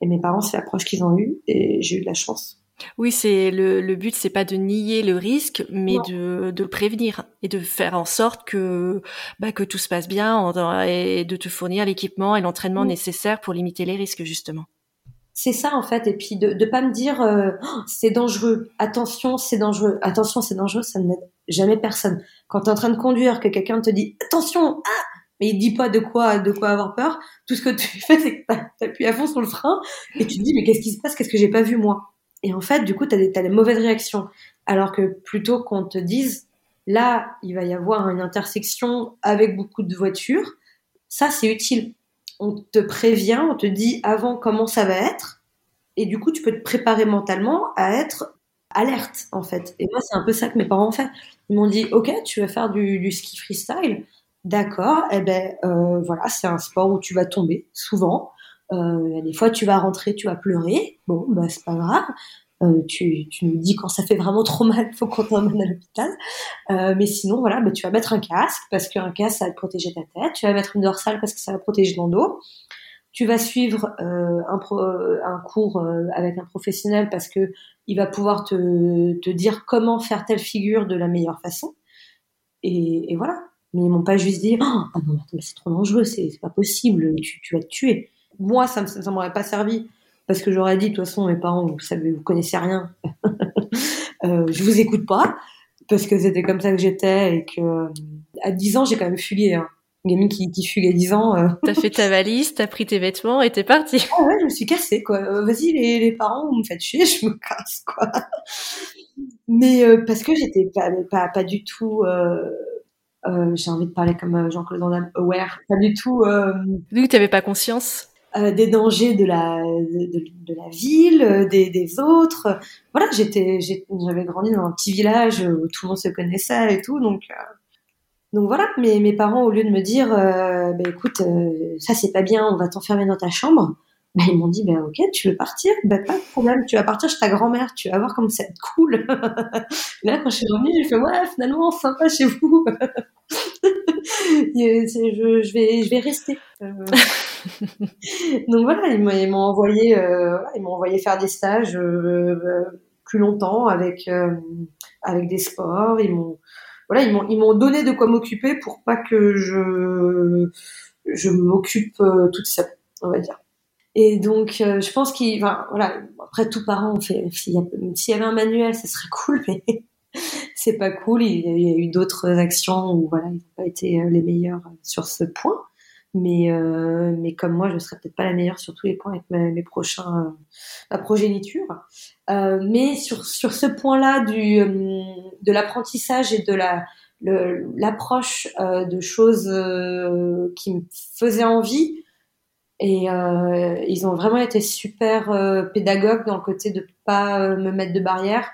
Et mes parents, c'est l'approche qu'ils ont eue et j'ai eu de la chance. Oui, c'est le, le but, c'est pas de nier le risque, mais de, de le prévenir et de faire en sorte que bah, que tout se passe bien et de te fournir l'équipement et l'entraînement nécessaire pour limiter les risques justement. C'est ça en fait, et puis de ne pas me dire euh, oh, c'est dangereux, attention c'est dangereux, attention c'est dangereux, ça n'aide jamais personne. Quand tu es en train de conduire, que quelqu'un te dit attention, ah, mais il dit pas de quoi de quoi avoir peur, tout ce que tu fais c'est que tu appuies à fond sur le frein et tu te dis mais qu'est-ce qui se passe, qu'est-ce que j'ai pas vu moi? Et en fait du coup tu as, des mauvaises réactions, alors que plutôt qu'on te dise là il va y avoir une intersection avec beaucoup de voitures, ça c'est utile on te prévient, on te dit avant comment ça va être, et du coup, tu peux te préparer mentalement à être alerte, en fait. Et moi, c'est un peu ça que mes parents ont fait. Ils m'ont dit, OK, tu vas faire du, ski freestyle. D'accord, eh ben euh, voilà, c'est un sport où tu vas tomber souvent. Euh, des fois, tu vas rentrer, tu vas pleurer. Bon, bah c'est pas grave. Euh, tu, tu nous dis quand ça fait vraiment trop mal, faut qu'on t'emmène à l'hôpital. Euh, mais sinon, voilà, bah, tu vas mettre un casque parce qu'un casque, ça va te protéger ta tête. Tu vas mettre une dorsale parce que ça va protéger ton dos. Tu vas suivre euh, un, pro, un cours euh, avec un professionnel parce que il va pouvoir te, te dire comment faire telle figure de la meilleure façon. Et, et voilà. Mais ils m'ont pas juste dit, oh, ah non, c'est trop dangereux, c'est pas possible, tu, tu vas te tuer. Moi, ça, ça m'aurait pas servi parce que j'aurais dit de toute façon mes parents vous savez vous connaissez rien. Euh, je vous écoute pas parce que c'était comme ça que j'étais et que à 10 ans j'ai quand même fugué hein. une gamine qui, qui fugue à 10 ans euh... t'as fait ta valise t'as pris tes vêtements et t'es parti. Ah ouais je me suis cassée quoi. Euh, vas-y les, les parents vous me faites chier je me casse quoi. Mais euh, parce que j'étais pas, pas pas du tout euh, euh, j'ai envie de parler comme Jean-Claude Van Damme aware. Pas du tout vu que t'avais pas conscience euh, des dangers de la de, la ville, euh, des, des autres. Voilà, j'étais j'avais grandi dans un petit village où tout le monde se connaissait et tout, donc euh, donc voilà. Mais mes parents, au lieu de me dire, bah, écoute, ça c'est pas bien, on va t'enfermer dans ta chambre. Bah, ils m'ont dit, bah, ok, tu veux partir Pas de problème, tu vas partir chez ta grand-mère, tu vas voir comme c'est cool. là, quand je suis revenue, j'ai fait, ouais, finalement, sympa chez vous. je, je, vais, je vais rester. Donc voilà, ils m'ont envoyé, euh, ils m'ont envoyé faire des stages euh, plus longtemps avec euh, avec des sports. Ils m'ont voilà, ils m'ont ils m'ont donné de quoi m'occuper pour pas que je je m'occupe toute seule, on va dire. Et donc, je pense qu'il, enfin, voilà, après tout parent, on s'il y, y, avait un manuel, ce serait cool, mais c'est pas cool. Il y a eu d'autres actions où voilà, ils n'ont pas été les meilleurs sur ce point. Mais, euh, mais comme moi, je serais peut-être pas la meilleure sur tous les points avec mes, prochains, euh, ma progéniture. Euh, mais sur, sur ce point-là du, de l'apprentissage et de la, l'approche de choses qui me faisaient envie, et ils ont vraiment été super pédagogues dans le côté de pas me mettre de barrière,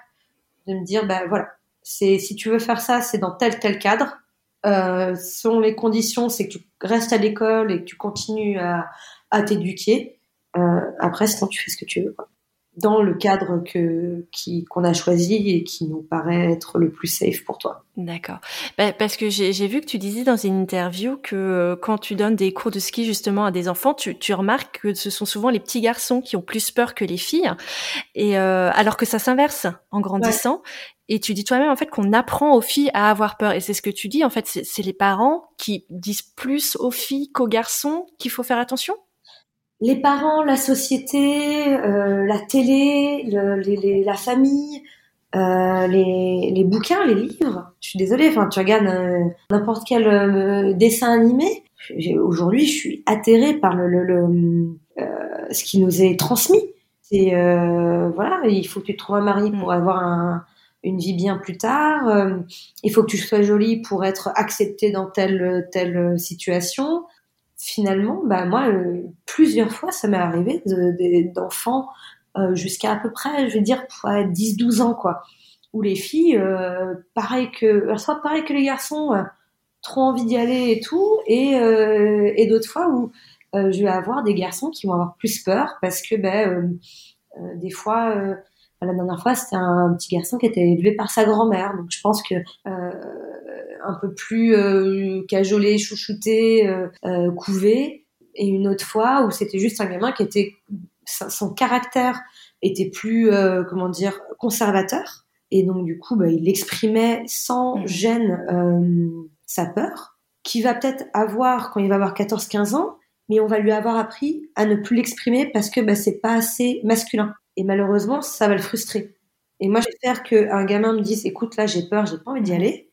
de me dire, ben voilà, si tu veux faire ça, c'est dans tel tel cadre euh, selon les conditions, c'est que tu restes à l'école et que tu continues à, à t'éduquer. Euh, après, sinon, tu fais ce que tu veux. Quoi. Dans le cadre que qui qu'on a choisi et qui nous paraît être le plus safe pour toi. D'accord. Bah, parce que j'ai vu que tu disais dans une interview que euh, quand tu donnes des cours de ski justement à des enfants, tu, tu remarques que ce sont souvent les petits garçons qui ont plus peur que les filles, et euh, alors que ça s'inverse en grandissant. Et tu dis toi-même en fait qu'on apprend aux filles à avoir peur. Et c'est ce que tu dis en fait, c'est les parents qui disent plus aux filles qu'aux garçons qu'il faut faire attention? Les parents, la société, euh, la télé, le, la famille, euh, les, les, bouquins, les livres. Je suis désolée, enfin tu regardes euh, n'importe quel euh, dessin animé. Aujourd'hui, je suis atterrée par le, le, le euh, ce qui nous est transmis. C'est voilà, il faut que tu trouves un mari pour mm. avoir un, une vie bien plus tard. Euh, il faut que tu sois jolie pour être acceptée dans telle telle situation. Finalement, bah moi, euh, plusieurs fois, ça m'est arrivé d'enfants euh, jusqu'à à peu près, je vais dire, 10-12 ans, quoi. Où les filles, pareil que, soit pareil que les garçons, trop envie d'y aller et tout, et, et d'autres fois où je vais avoir des garçons qui vont avoir plus peur parce que, ben, des fois la dernière fois, c'était un petit garçon qui était élevé par sa grand-mère. Donc je pense que euh, un peu plus euh, cajolé, chouchouté, euh, euh, couvé. Et une autre fois où c'était juste un gamin qui était son caractère était plus comment dire conservateur. Et donc du coup, bah, il exprimait sans mmh. gêne sa peur, qui va peut-être avoir quand il va avoir 14-15 ans, mais on va lui avoir appris à ne plus l'exprimer parce que bah, c'est pas assez masculin. Et malheureusement, ça va le frustrer. Et moi, j'espère qu'un gamin me dise, écoute, là, j'ai peur, j'ai pas envie d'y aller.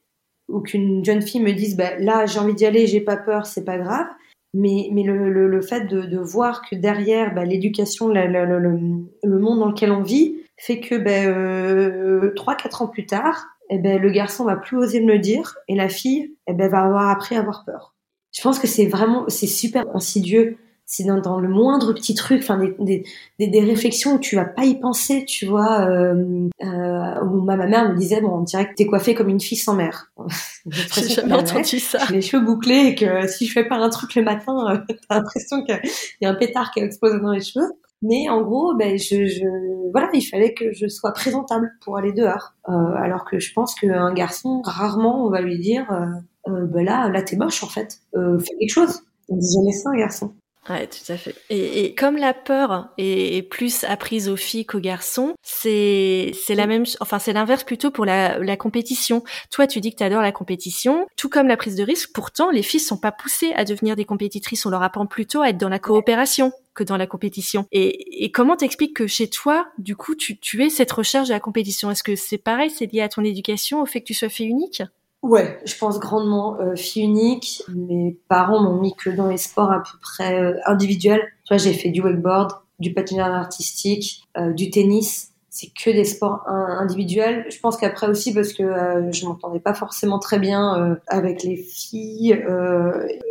Ou qu'une jeune fille me dise, bah, là, j'ai envie d'y aller, j'ai pas peur, c'est pas grave. Mais, le, fait de, voir que derrière, bah, l'éducation, le, le, monde dans lequel on vit, fait que bah, euh, 3-4 ans plus tard, eh ben, le garçon va plus oser me le dire et la fille eh ben, va avoir appris à avoir peur. Je pense que c'est vraiment, c'est super insidieux c'est dans, dans, le moindre petit truc, enfin des, des, des, réflexions où tu vas pas y penser, tu vois. Euh, euh, où ma, mère me disait bon, on dirait que t'es coiffée comme une fille sans mère. J'ai jamais entendu ça. Les cheveux bouclés et que si je fais pas un truc le matin, euh, t'as l'impression qu'il y a un pétard qui a explosé dans les cheveux. Mais en gros, ben je, je, voilà, il fallait que je sois présentable pour aller dehors. Euh, alors que je pense qu'un garçon, rarement, on va lui dire, euh ben là, là t'es moche en fait, euh, fais quelque chose. On dit jamais ça un garçon. Ouais, tout à fait. Et, et comme la peur est, plus apprise aux filles qu'aux garçons, c'est c'est la même, enfin c'est l'inverse plutôt pour la, la compétition. Toi, tu dis que tu adores la compétition, tout comme la prise de risque. Pourtant, les filles sont pas poussées à devenir des compétitrices. On leur apprend plutôt à être dans la coopération que dans la compétition. Et, et comment t'expliques que chez toi, du coup, tu, tu es cette recherche de la compétition? Est-ce que c'est pareil, c'est lié à ton éducation, au fait que tu sois fait unique? Ouais, je pense grandement euh, fille unique. Mes parents m'ont mis que dans les sports à peu près euh, individuels. Tu vois, j'ai fait du wakeboard, du patinage artistique, euh, du tennis. C'est que des sports individuels. Je pense qu'après aussi parce que euh, je m'entendais pas forcément très bien euh, avec les filles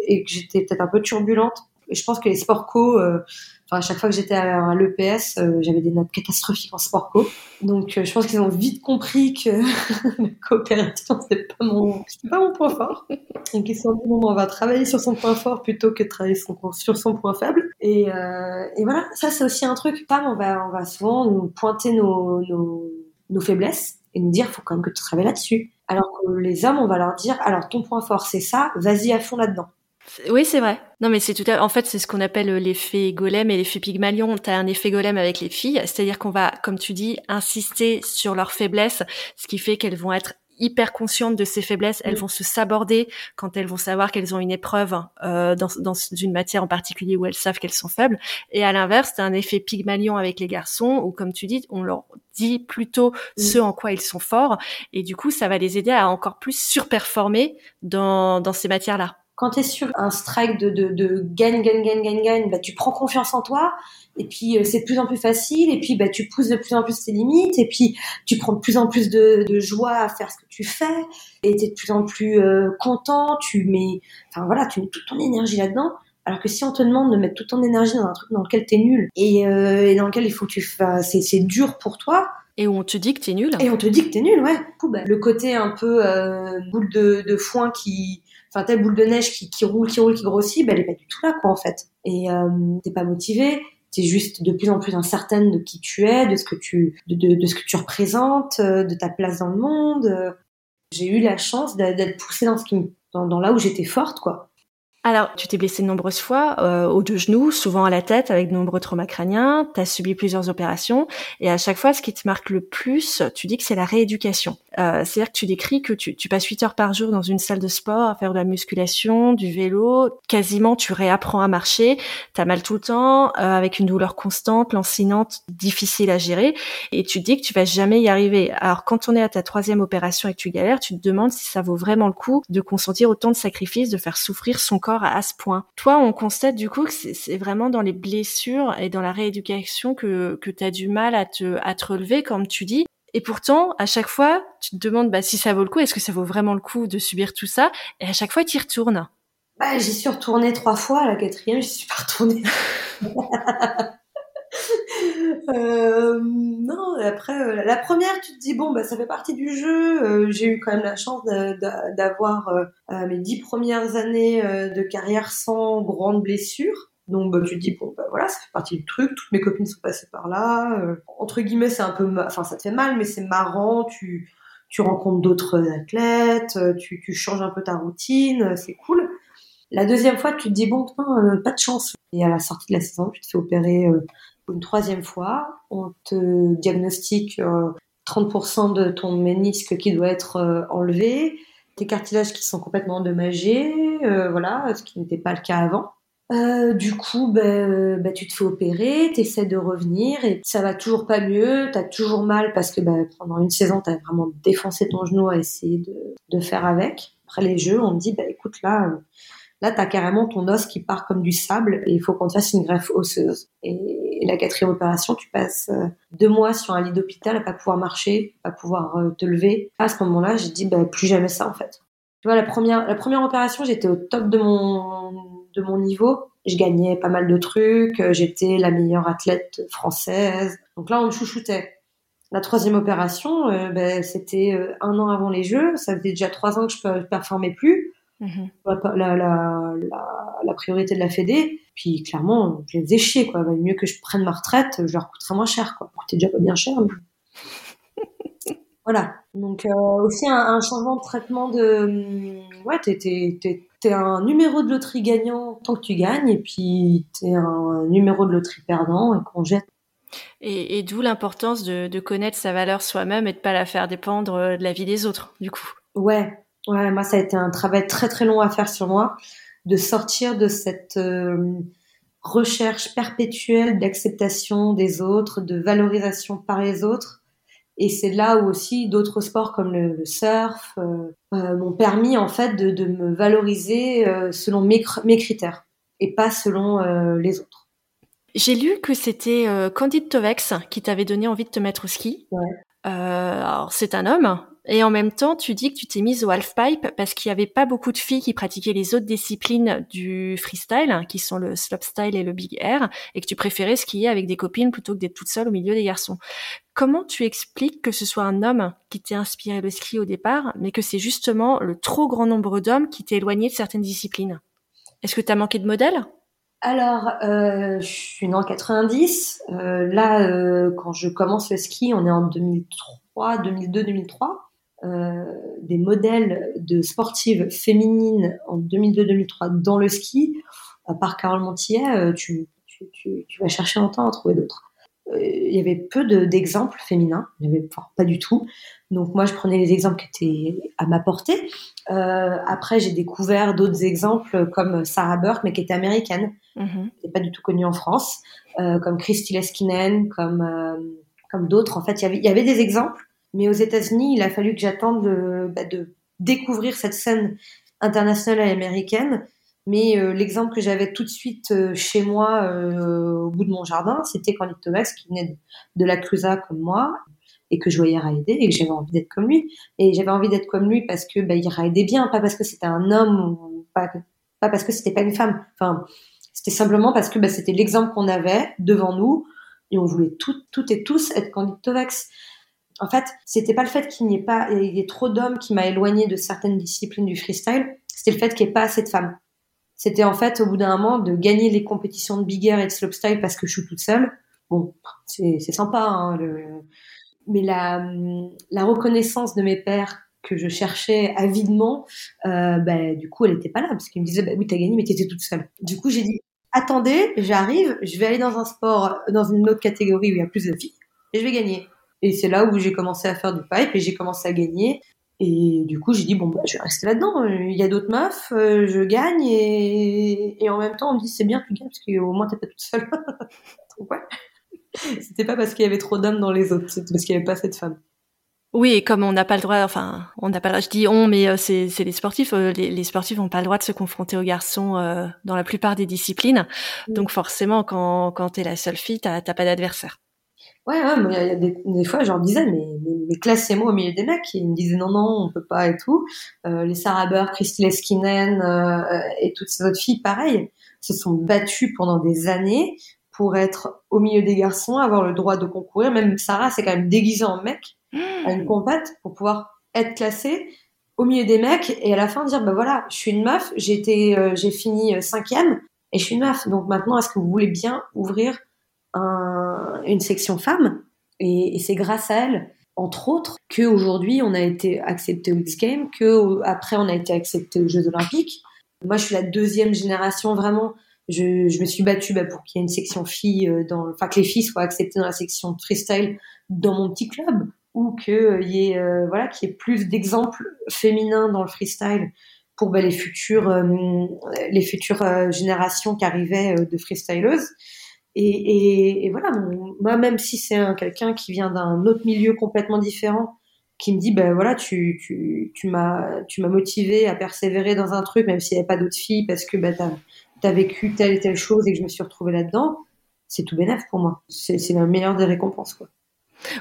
et que j'étais peut-être un peu turbulente. Et je pense que les sports co Enfin, à chaque fois que j'étais à, l'EPS, euh, j'avais des notes catastrophiques en sport co. Donc, euh, je pense qu'ils ont vite compris que la coopération, c'est pas mon, pas mon point fort. Donc, ils se sont dit, bon, on va travailler sur son point fort plutôt que travailler sur son point faible. Et, euh, et voilà, ça, c'est aussi un truc. Pas, on va, on va souvent nous pointer nos, nos, nos faiblesses et nous dire, faut quand même que tu travailles là-dessus. Alors que les hommes, on va leur dire, alors ton point fort, c'est ça, vas-y à fond là-dedans. Oui, c'est vrai. Non, mais c'est tout à... En fait, c'est ce qu'on appelle l'effet golem et l'effet pygmalion. T'as un effet golem avec les filles, c'est-à-dire qu'on va, comme tu dis, insister sur leurs faiblesses, ce qui fait qu'elles vont être hyper conscientes de ses faiblesses. Elles vont se saborder quand elles vont savoir qu'elles ont une épreuve euh, dans, dans une matière en particulier où elles savent qu'elles sont faibles. Et à l'inverse, c'est un effet Pygmalion avec les garçons où, comme tu dis, on leur dit plutôt ce en quoi ils sont forts. Et du coup, ça va les aider à encore plus surperformer dans, dans ces matières-là quand tu es sur un strike de, de, de gagne, gagne, gagne, gagne, gagne, bah, tu prends confiance en toi, et puis euh, c'est de plus en plus facile, et puis bah, tu pousses de plus en plus tes limites, et puis tu prends de plus en plus de, de joie à faire ce que tu fais, et tu es de plus en plus euh, content, tu mets, enfin voilà, tu mets toute ton énergie là-dedans. Alors que si on te demande de mettre toute ton énergie dans un truc dans lequel tu es nul et, euh, et, dans lequel il faut que tu fasses, c'est dur pour toi. Et où on te dit que t'es nul. Et on te dit que t'es nul, ouais. Le côté un peu euh, boule de, de foin qui, enfin telle boule de neige qui, roule, qui roule, qui grossit, ben, elle est pas du tout là quoi en fait. Et euh, t'es pas motivé, t'es juste de plus en plus incertaine de qui tu es, de ce que tu, de, de, ce que tu représentes, euh, de ta place dans le monde. J'ai eu la chance d'être poussée dans ce qui, dans, là où j'étais forte quoi. Alors, tu t'es blessé de nombreuses fois euh, aux deux genoux, souvent à la tête avec de nombreux traumas crâniens. Tu as subi plusieurs opérations et à chaque fois, ce qui te marque le plus, tu dis que c'est la rééducation. Euh, C'est-à-dire que tu décris que tu, tu passes 8 heures par jour dans une salle de sport à faire de la musculation, du vélo. Quasiment, tu réapprends à marcher. Tu as mal tout le temps, euh, avec une douleur constante, lancinante, difficile à gérer. Et tu dis que tu vas jamais y arriver. Alors, quand on est à ta troisième opération et que tu galères, tu te demandes si ça vaut vraiment le coup de consentir autant de sacrifices, de faire souffrir son corps à ce point. Toi, on constate du coup que c'est vraiment dans les blessures et dans la rééducation que, que tu as du mal à te, à te relever, comme tu dis. Et pourtant, à chaque fois, tu te demandes bah, si ça vaut le coup, est-ce que ça vaut vraiment le coup de subir tout ça? Et à chaque fois, tu y retournes. Bah, j'y suis retournée trois fois, la quatrième, je suis pas retournée. Euh, non, après, euh, la première, tu te dis, bon, bah, ça fait partie du jeu. Euh, j'ai eu quand même la chance d'avoir mes dix premières années de carrière sans grande blessure. Donc, bah, tu te dis, bon, bah, voilà, ça fait partie du truc. Toutes mes copines sont passées par là. entre guillemets, c'est un peu, enfin, ça te fait mal, mais c'est marrant. Tu, tu rencontres d'autres athlètes, tu, tu changes un peu ta routine, c'est cool. La deuxième fois, tu te dis, bon, pas de chance. Et à la sortie de la saison, tu te fais opérer une troisième fois, on te diagnostique 30% euh, de ton ménisque qui doit être euh, enlevé, tes cartilages qui sont complètement endommagés, euh, voilà, ce qui n'était pas le cas avant. Du coup, ben, ben, tu te fais opérer, tu essaies de revenir et ça va toujours pas mieux, tu as toujours mal parce que ben, pendant une saison, tu as vraiment défoncé ton genou à essayer de, de, faire avec. Après les jeux, on te dit, ben, écoute, là, Là, tu as carrément ton os qui part comme du sable et il faut qu'on te fasse une greffe osseuse. Et, la quatrième opération, tu passes euh, deux mois sur un lit d'hôpital à pas pouvoir marcher, à pouvoir euh, te lever. À ce moment-là, j'ai dit bah, plus jamais ça en fait. Tu vois, la première, la première opération, j'étais au top de mon, de mon niveau. Je gagnais pas mal de trucs, j'étais la meilleure athlète française. Donc là, on me chouchoutait. La troisième opération, euh, ben, c'était un an avant les Jeux. Ça faisait déjà trois ans que je ne performais plus. Mhm. La, la, la, priorité de la Fédé. Puis clairement, je les faisais chier. Quoi. Mieux que je prenne ma retraite, je leur coûterais moins cher. Quoi. Ça déjà pas bien cher. voilà. Donc euh, aussi un, changement de traitement de... Ouais, t'es, t'es, un numéro de loterie gagnant tant que tu gagnes. Et puis t'es un numéro de loterie perdant et qu'on jette. Et, et d'où l'importance de, de connaître sa valeur soi-même et de pas la faire dépendre de la vie des autres, du coup. Ouais, Ouais, moi, ça a été un travail très très long à faire sur moi, de sortir de cette euh, recherche perpétuelle d'acceptation des autres, de valorisation par les autres. Et c'est là où aussi d'autres sports comme le, surf euh, euh, m'ont permis en fait de, de me valoriser selon mes, mes, critères et pas selon les autres. J'ai lu que c'était Candide Tovex qui t'avait donné envie de te mettre au ski. Ouais. Alors c'est un homme, et en même temps, tu dis que tu t'es mise au halfpipe parce qu'il y avait pas beaucoup de filles qui pratiquaient les autres disciplines du freestyle, hein, qui sont le slopestyle et le big air, et que tu préférais skier avec des copines plutôt que d'être toute seule au milieu des garçons. Comment tu expliques que ce soit un homme qui t'ait inspiré le ski au départ, mais que c'est justement le trop grand nombre d'hommes qui t'ait éloigné de certaines disciplines? Est-ce que tu manqué de modèles? Alors, euh, je suis née en 90. Euh, là, euh, quand je commence le ski, on est en 2003, 2002, 2003. Euh, des modèles de sportives féminines en 2002-2003 dans le ski, à part Carole Montillet, euh, tu, vas chercher longtemps à trouver d'autres. Il y avait peu d'exemples féminins, il avait pas du tout. Donc moi, je prenais les exemples qui étaient à ma portée. Euh, après, j'ai découvert d'autres exemples comme Sarah Burke, mais qui était américaine, mm qui n'est pas du tout connue en France, euh, comme Christy Leskinen, comme euh, comme d'autres. En fait, il y avait il y avait des exemples, mais aux États-Unis, il a fallu que j'attende de, bah, de découvrir cette scène internationale et américaine. Mais euh, l'exemple que j'avais tout de suite euh, chez moi, euh, au bout de mon jardin, c'était Candide Thomas, qui venait de, la Clusa comme moi, et que je voyais raider, et que j'avais envie d'être comme lui. Et j'avais envie d'être comme lui parce que bah, il bien, pas parce que c'était un homme, pas, parce que c'était pas une femme. Enfin, c'était simplement parce que bah, c'était l'exemple qu'on avait devant nous, et on voulait tout, tout et tous être Candide Tovax. En fait, c'était pas le fait qu'il n'y ait pas, il y ait trop d'hommes qui m'a éloigné de certaines disciplines du freestyle, c'était le fait qu'il n'y ait pas assez de femmes c'était en fait au bout d'un moment de gagner les compétitions de big air et de slopestyle parce que je suis toute seule. Bon, c'est sympa, hein, mais la, reconnaissance de mes pères que je cherchais avidement, euh, bah, du coup, elle n'était pas là parce qu'ils me disaient bah, oui, t'as gagné, mais t'étais toute seule. Du coup, j'ai dit attendez, j'arrive, je vais aller dans un sport, dans une autre catégorie où il y a plus de filles et je vais gagner. Et c'est là où j'ai commencé à faire du pipe et j'ai commencé à gagner. Et du coup, j'ai dit, bon, bah, je vais rester là-dedans. Il y a d'autres meufs, euh, je gagne. Et, et en même temps, on me dit, c'est bien, tu gagnes, parce qu'au moins, t'es pas toute seule. Donc, ouais. C'était pas parce qu'il y avait trop d'hommes dans les autres, c'était parce qu'il y avait pas assez de femmes. Oui, et comme on n'a pas le droit, enfin, on n'a pas le droit, je dis on, mais euh, c'est, les sportifs. Euh, les, sportifs n'ont pas le droit de se confronter aux garçons dans la plupart des disciplines. Donc forcément, quand, quand t'es la seule fille, t'as, t'as pas d'adversaire. Ouais, ouais, il y a des, des, fois, je leur disais, mais, mais, mais classez-moi au milieu des mecs. ils me disaient, non, non, on peut pas et tout. Euh, les Sarah Burr, Christy Leskinen euh, et toutes ces autres filles, pareil, se sont battues pendant des années pour être au milieu des garçons, avoir le droit de concourir. Même Sarah, c'est quand même déguisée en mec à une compète pour pouvoir être classée au milieu des mecs et à la fin dire, bah voilà, je suis une meuf, j'ai été, euh, j'ai fini euh, cinquième et je suis une meuf. Donc maintenant, est-ce que vous voulez bien ouvrir un, une section femmes et, c'est grâce à elle entre autres, qu'aujourd'hui on a été accepté aux X Games, que après on a été accepté aux Jeux Olympiques. Moi, je suis la deuxième génération vraiment. Je, me suis battue bah, pour qu'il y ait une section filles euh, dans, enfin que les filles soient acceptées dans la section freestyle dans mon petit club, ou que euh, y ait euh, voilà qu'il y ait plus d'exemples féminins dans le freestyle pour bah, les futures les futures générations qui arrivaient de freestyleuses. Et, voilà, moi, même si c'est quelqu'un qui vient d'un autre milieu complètement différent, qui me dit, ben voilà, tu, tu, tu m'as, tu m'as motivé à persévérer dans un truc, même s'il n'y avait pas d'autres filles, parce que ben, t'as, as vécu telle et telle chose et que je me suis retrouvée là-dedans, c'est tout bénef pour moi. C'est, c'est la meilleure des récompenses, quoi.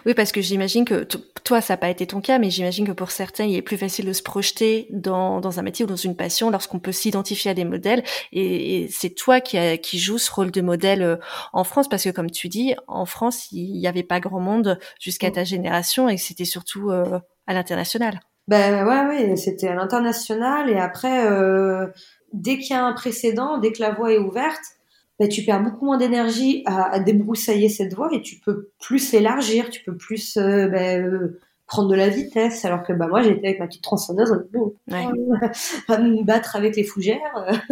Oui, parce que j'imagine que toi, ça n'a pas été ton cas, mais j'imagine que pour certains, il est plus facile de se projeter dans, dans un métier ou dans une passion lorsqu'on peut s'identifier à des modèles. Et, c'est toi qui, a, qui joue ce rôle de modèle euh, en France, parce que comme tu dis, en France, il n'y avait pas grand monde jusqu'à ta génération et c'était surtout euh, à l'international. Ben ouais, ouais, c'était à l'international et après, euh, dès qu'il y a un précédent, dès que la voie est ouverte, bah, tu perds beaucoup moins d'énergie à, à, débroussailler cette voie et tu peux plus élargir, tu peux plus euh, bah, euh, prendre de la vitesse. Alors que bah moi j'étais avec ma petite tronçonneuse ouais. à me battre avec les fougères.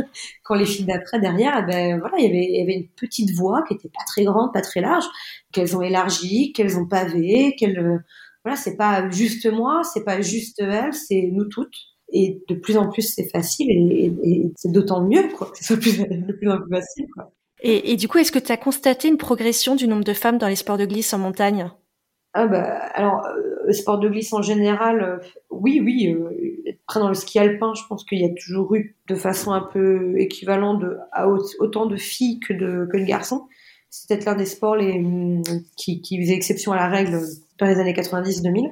Quand les filles d'après derrière, ben voilà, il y avait il y avait une petite voie qui était pas très grande, pas très large, qu'elles ont élargi, qu'elles ont pavé, qu'elles euh, voilà, c'est pas juste moi, c'est pas juste elles, c'est nous toutes et de plus en plus c'est facile et, et, c'est d'autant mieux quoi que ce soit de plus en plus facile quoi. Et, et du coup, est-ce que tu as constaté une progression du nombre de femmes dans les sports de glisse en montagne? Ah bah, alors, euh, sport de glisse en général, euh, oui, oui. Euh, après, dans le ski alpin, je pense qu'il y a toujours eu, de façon un peu équivalente, de, à autant de filles que de, que de garçons. C'est peut-être l'un des sports les, qui, qui faisait exception à la règle dans les années 90-2000.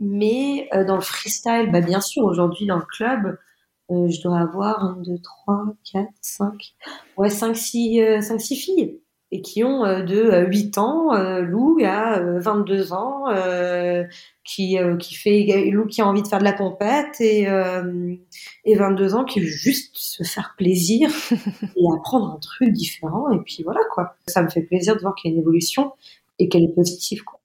Mais euh, dans le freestyle, bah, bien sûr, aujourd'hui, dans le club, euh, je dois avoir 1, 2, 3, 4, 5, ouais, 5, 6, 5, 6 filles. Et qui ont euh, de 8 ans, Lou a 22 ans, qui, qui fait, Lou qui a envie de faire de la compète et, et 22 ans qui veut juste se faire plaisir et apprendre un truc différent. Et puis voilà, quoi. Ça me fait plaisir de voir qu'il y a une évolution et qu'elle est positive, quoi.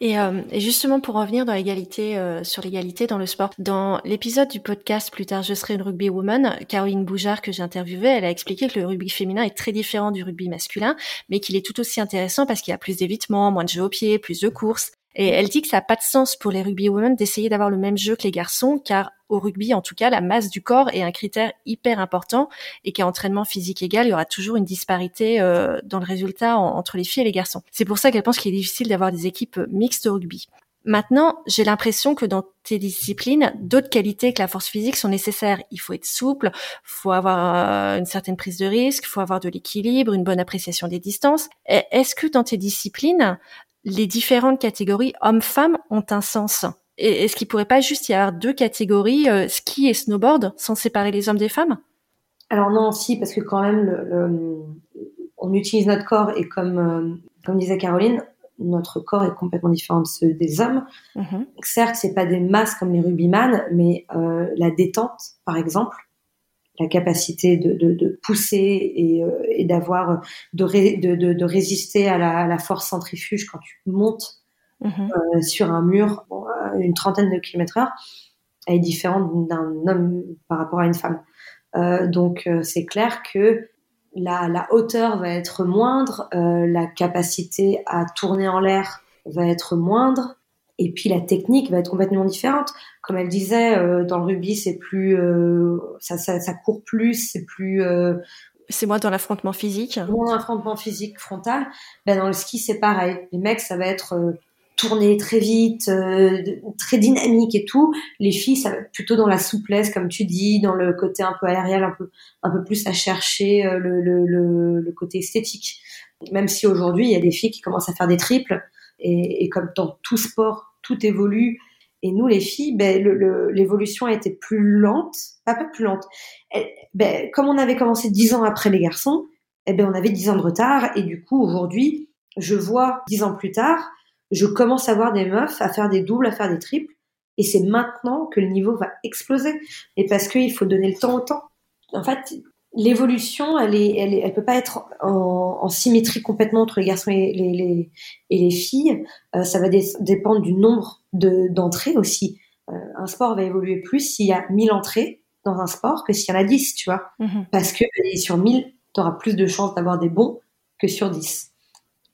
Euh, et, justement, pour revenir dans l'égalité, euh, sur l'égalité dans le sport, dans l'épisode du podcast Plus tard, je serai une rugby woman, Caroline Boujard que j'ai interviewée, elle a expliqué que le rugby féminin est très différent du rugby masculin, mais qu'il est tout aussi intéressant parce qu'il y a plus d'évitement, moins de jeux au pied, plus de courses. Et elle dit que ça n'a pas de sens pour les rugby women d'essayer d'avoir le même jeu que les garçons, car au rugby, en tout cas, la masse du corps est un critère hyper important et qu'à entraînement physique égal, il y aura toujours une disparité euh, dans le résultat entre les filles et les garçons. C'est pour ça qu'elle pense qu'il est difficile d'avoir des équipes mixtes au rugby. Maintenant, j'ai l'impression que dans tes disciplines, d'autres qualités que la force physique sont nécessaires. Il faut être souple, faut avoir euh, une certaine prise de risque, faut avoir de l'équilibre, une bonne appréciation des distances. Est-ce que dans tes disciplines, les différentes catégories hommes-femmes ont un sens. Et est-ce qu'il pourrait pas juste y avoir deux catégories, euh, ski et snowboard, sans séparer les hommes des femmes? Alors non, si, parce que quand même, le, on utilise notre corps et comme, euh, comme disait Caroline, notre corps est complètement différent de ceux des hommes. Mm-hmm. Certes, c'est pas des masses comme les rugbyman, mais euh, la détente, par exemple, la capacité de, de, de pousser et, euh, et d'avoir de, résister à la, à la, force centrifuge quand tu montes mhm. euh, sur un mur une trentaine de kilomètres heure elle est différente d'un homme par rapport à une femme. Euh, donc euh, c'est clair que la, la, hauteur va être moindre, euh, la capacité à tourner en l'air va être moindre, et puis la technique va être complètement différente. Comme elle disait, euh, dans le rugby, c'est plus, euh, ça, ça, ça, court plus, c'est plus. Euh, c'est moins dans l'affrontement physique? Moins dans l'affrontement physique frontal. Ben dans le ski, c'est pareil. Les mecs, ça va être tourner très vite, très dynamique et tout. Les filles, ça va être plutôt dans la souplesse, comme tu dis, dans le côté un peu aérien, un peu, un peu plus à chercher le, le, le, le côté esthétique. Même si aujourd'hui, il y a des filles qui commencent à faire des triples. Et, et comme dans tout sport, tout évolue. Et nous, les filles, ben, l'évolution a été plus lente, pas, pas plus lente. ben, comme on avait commencé dix ans après les garçons, eh ben, on avait dix ans de retard. Et du coup, aujourd'hui, je vois dix ans plus tard, je commence à voir des meufs à faire des doubles, à faire des triples. Et c'est maintenant que le niveau va exploser. Et parce qu'il faut donner le temps au temps. En fait, l'évolution, elle est, elle, est, elle peut pas être en, en, symétrie complètement entre les garçons et les, les, et les filles. Euh, ça va dépendre du nombre de, d'entrées aussi. Euh, un sport va évoluer plus s'il y a 1000 entrées dans un sport que s'il y en a 10, tu vois. Mm-hmm. Parce que sur 1000, tu auras plus de chances d'avoir des bons que sur 10.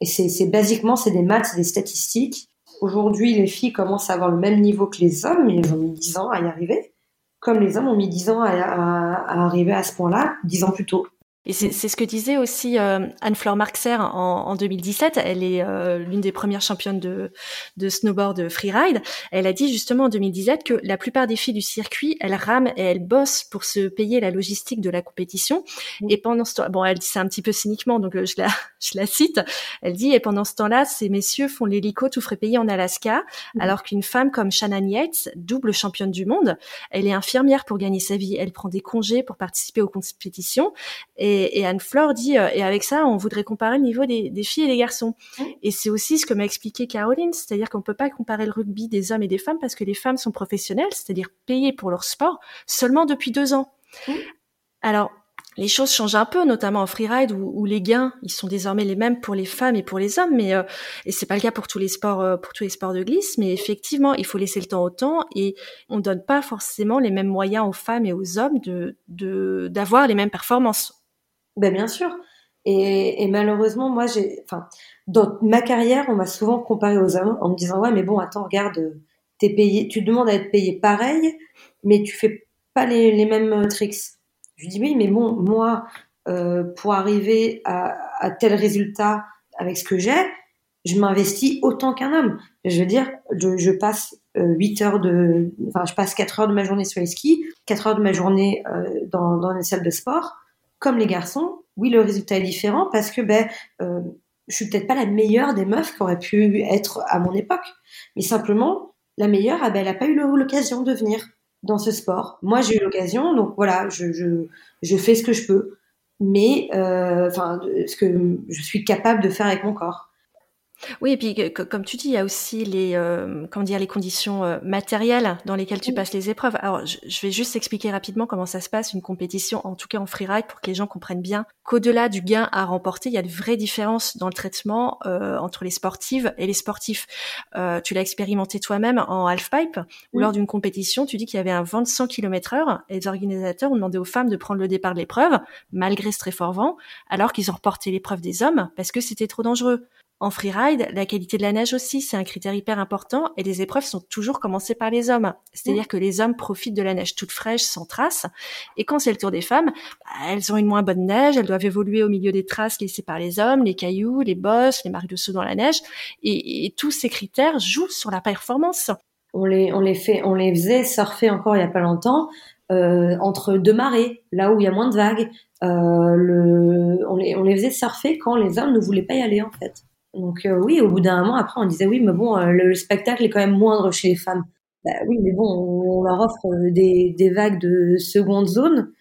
Et c'est, c'est basiquement, c'est des maths, c'est des statistiques. Aujourd'hui, les filles commencent à avoir le même niveau que les hommes, mais ils ont mis 10 ans à y arriver comme les hommes ont mis 10 ans à, arriver à ce point-là, 10 ans plus tôt. Et c'est ce que disait aussi euh, Anne-Fleur Marxer en, en, 2017. Elle est euh, l'une des premières championnes de, de snowboard freeride. Elle a dit justement en 2017 que la plupart des filles du circuit, elles rament et elles bossent pour se payer la logistique de la compétition. Et pendant ce temps, bon, elle dit ça un petit peu cyniquement, donc euh, je la, je la cite. Elle dit et pendant ce temps-là, ces messieurs font l'hélico tout frais payé en Alaska, alors qu'une femme comme Shannon Yates, double championne du monde, elle est infirmière pour gagner sa vie. Elle prend des congés pour participer aux compétitions et et, Anne-Flore dit, euh, et avec ça, on voudrait comparer le niveau des, filles et des garçons. Mmh. Et c'est aussi ce que m'a expliqué Caroline, c'est-à-dire qu'on peut pas comparer le rugby des hommes et des femmes parce que les femmes sont professionnelles, c'est-à-dire payées pour leur sport, seulement depuis deux ans. Mmh. Alors, les choses changent un peu, notamment en freeride où, les gains ils sont désormais les mêmes pour les femmes et pour les hommes, mais euh, et c'est pas le cas pour tous les sports euh, pour tous les sports de glisse, mais effectivement il faut laisser le temps au temps et on donne pas forcément les mêmes moyens aux femmes et aux hommes de d'avoir les mêmes performances. Ben bien sûr. Et, malheureusement, moi, enfin, dans ma carrière, on m'a souvent comparé aux hommes en me disant ouais, mais bon, attends, regarde, t'es payé, tu demandes à être payé pareil, mais tu fais pas les, les mêmes tricks. Je dis oui, mais bon, moi, euh, pour arriver à, tel résultat avec ce que j'ai, je m'investis autant qu'un homme. Je veux dire, je, passe euh, 8 heures de, enfin, je passe 4 heures de ma journée sur les skis, 4 heures de ma journée euh, dans, dans une salle de sport comme les garçons, oui, le résultat est différent parce que ben, euh, je suis peut-être pas la meilleure des meufs qui aurait pu être à mon époque, mais simplement la meilleure, ah ben, elle n'a pas eu l'occasion de venir dans ce sport. Moi, j'ai eu l'occasion, donc voilà, je, je, je, fais ce que je peux, mais euh, enfin, ce que je suis capable de faire avec mon corps. Oui, et puis comme tu dis, il y a aussi les euh, comment dire les conditions euh, matérielles dans lesquelles tu passes les épreuves. Alors, je, vais juste expliquer rapidement comment ça se passe une compétition, en tout cas en freeride, pour que les gens comprennent bien qu'au-delà du gain à remporter, il y a de vraies différences dans le traitement euh, entre les sportives et les sportifs. tu l'as expérimenté toi-même en halfpipe, où lors d'une compétition, tu dis qu'il y avait un vent de 100 km/h et les organisateurs ont demandé aux femmes de prendre le départ de l'épreuve, malgré ce très fort vent, alors qu'ils ont reporté l'épreuve des hommes parce que c'était trop dangereux. En freeride, la qualité de la neige aussi, c'est un critère hyper important et les épreuves sont toujours commencées par les hommes. C'est-à-dire que les hommes profitent de la neige toute fraîche, sans traces. Et quand c'est le tour des femmes, bah, elles ont une moins bonne neige, elles doivent évoluer au milieu des traces laissées par les hommes, les cailloux, les bosses, les marques de saut dans la neige. Et, tous ces critères jouent sur la performance. On les, on les fait, on les faisait surfer encore il y a pas longtemps. Euh, entre deux marées, là où il y a moins de vagues. Euh, le, on, les, on les faisait surfer quand les hommes ne voulaient pas y aller en fait. Donc euh, oui, au bout d'un moment, après, on disait oui, mais bon, euh, le, spectacle est quand même moindre chez les femmes. Bah, oui, mais bon, on, leur offre euh, des, des, vagues de seconde zone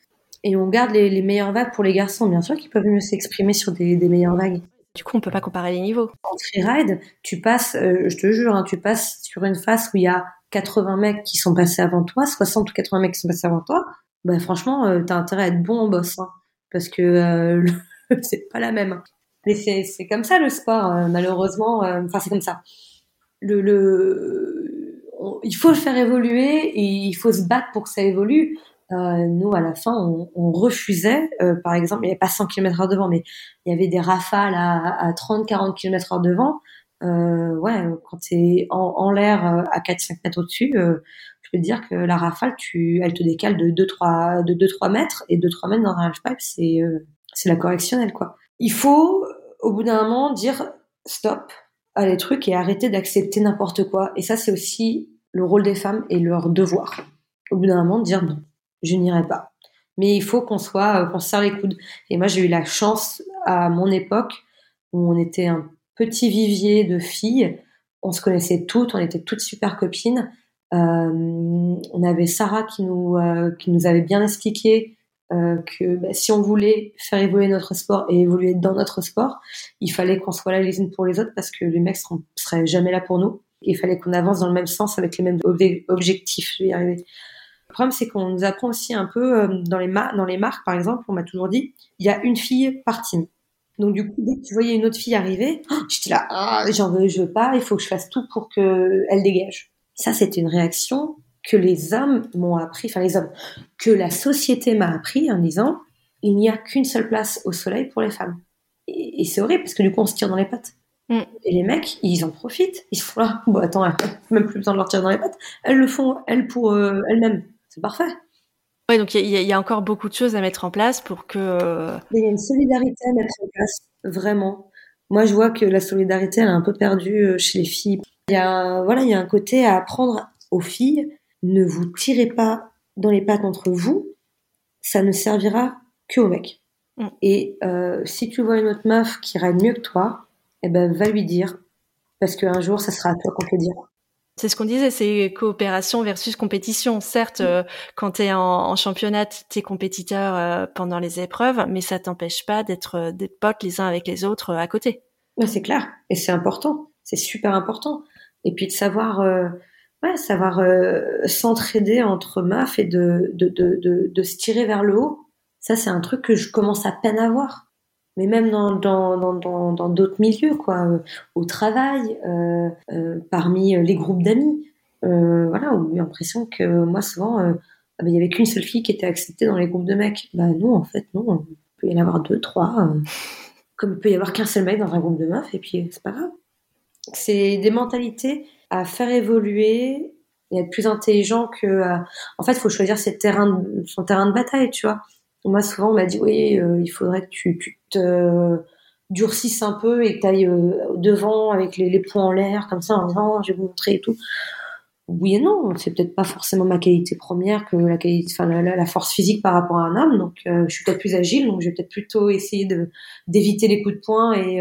et on garde les, les, meilleures vagues pour les garçons. Bien sûr qu'ils peuvent mieux s'exprimer sur des, des, meilleures vagues. Du coup, on peut pas comparer les niveaux. En freeride, tu passes, je te jure, hein, tu passes sur une face où il y a 80 mecs qui sont passés avant toi, 60 ou 80 mecs qui sont passés avant toi. Bah franchement, tu as intérêt à être bon en boss, hein, parce que c'est pas la même. Mais c'est comme ça le sport, euh, malheureusement. Euh, enfin, c'est comme ça. Le, le il faut le faire évoluer et il faut se battre pour que ça évolue. Euh, nous, à la fin, on, on refusait. Euh, par exemple, il n'y avait pas 100 km heure devant, mais il y avait des rafales à, à 30-40 km heure devant. Euh, ouais, quand tu en, en l'air à 4-5 mètres au-dessus, je peux te dire que la rafale, tu, elle te décale de 2-3 de 2-3 mètres et 2-3 mètres dans un halfpipe, c'est c'est la correctionnelle, quoi. Il faut au bout d'un moment, dire stop à les trucs et arrêter d'accepter n'importe quoi. Et ça, c'est aussi le rôle des femmes et leur devoir. Au bout d'un moment, dire non, je n'irai pas. Mais il faut qu'on soit, euh, qu'on se serre les coudes. Et moi, j'ai eu la chance à mon époque où on était un petit vivier de filles. On se connaissait toutes, on était toutes super copines. Euh, on avait Sarah qui nous, euh, qui nous avait bien expliqué euh, que bah, si on voulait faire évoluer notre sport et évoluer dans notre sport, il fallait qu'on soit là les unes pour les autres parce que les mecs seront, seraient jamais là pour nous. Il fallait qu'on avance dans le même sens avec les mêmes objectifs. Je y arriver. Le problème, c'est qu'on nous apprend aussi un peu euh, dans les, dans les marques, par exemple, on m'a toujours dit, il y a une fille par team. Donc du coup, dès que tu voyais une autre fille arriver, oh, j'étais là, ah, j'en veux, je veux pas, il faut que je fasse tout pour que elle dégage. Ça, c'était une réaction que les hommes m'ont appris, enfin les hommes, que la société m'a appris en disant il n'y a qu'une seule place au soleil pour les femmes. Et, c'est horrible parce que du coup on se tire dans les pattes. Mm. Et les mecs, ils en profitent. Ils se font là, bon attends, même plus besoin de leur tirer dans les pattes. Elles le font, elles pour euh, elles-mêmes. C'est parfait. Oui, donc il y, a encore beaucoup de choses à mettre en place pour que. Euh, il y a une solidarité à mettre en place, vraiment. Moi, je vois que la solidarité, elle est un peu perdue euh, chez les filles. Il y a, voilà, il y a un côté à apprendre aux filles ne vous tirez pas dans les pattes entre vous, ça ne servira que au mec. Mm. Et euh, si tu vois une autre meuf qui ride mieux que toi, eh ben va lui dire, parce qu'un jour, ça sera à toi qu'on te le dira. C'est ce qu'on disait, c'est coopération versus compétition. Certes, euh, quand tu es en, championnat, tu es compétiteur euh, pendant les épreuves, mais ça t'empêche pas d'être des potes les uns avec les autres à côté. c'est clair, et c'est important, c'est super important. Et puis de savoir ouais, savoir euh, s'entraider entre meufs et de, de, de, de, se tirer vers le haut, ça c'est un truc que je commence à peine à voir. Mais même dans dans dans dans d'autres milieux, quoi, au travail, euh, euh, parmi les groupes d'amis, voilà, on a l'impression que moi souvent, ah ben, il y avait qu'une seule fille qui était acceptée dans les groupes de mecs. Bah non, en fait, non, il peut y en avoir deux, trois, comme il peut y avoir qu'un seul mec dans un groupe de meufs, et puis c'est pas grave. C'est des mentalités à faire évoluer et être plus intelligent que. Euh, en fait, il faut choisir ses terrains, son terrain de bataille, tu vois. Moi, souvent, on m'a dit oui, euh, il faudrait que tu, tu te durcisses un peu et que tu ailles euh, devant avec les, les poings en l'air, comme ça, en disant je vais vous montrer et tout. Oui et non, c'est peut-être pas forcément ma qualité première que la qualité, enfin la, la, force physique par rapport à un homme. Donc, je suis peut-être plus agile, donc je vais peut-être plutôt essayer de d'éviter les coups de poing et,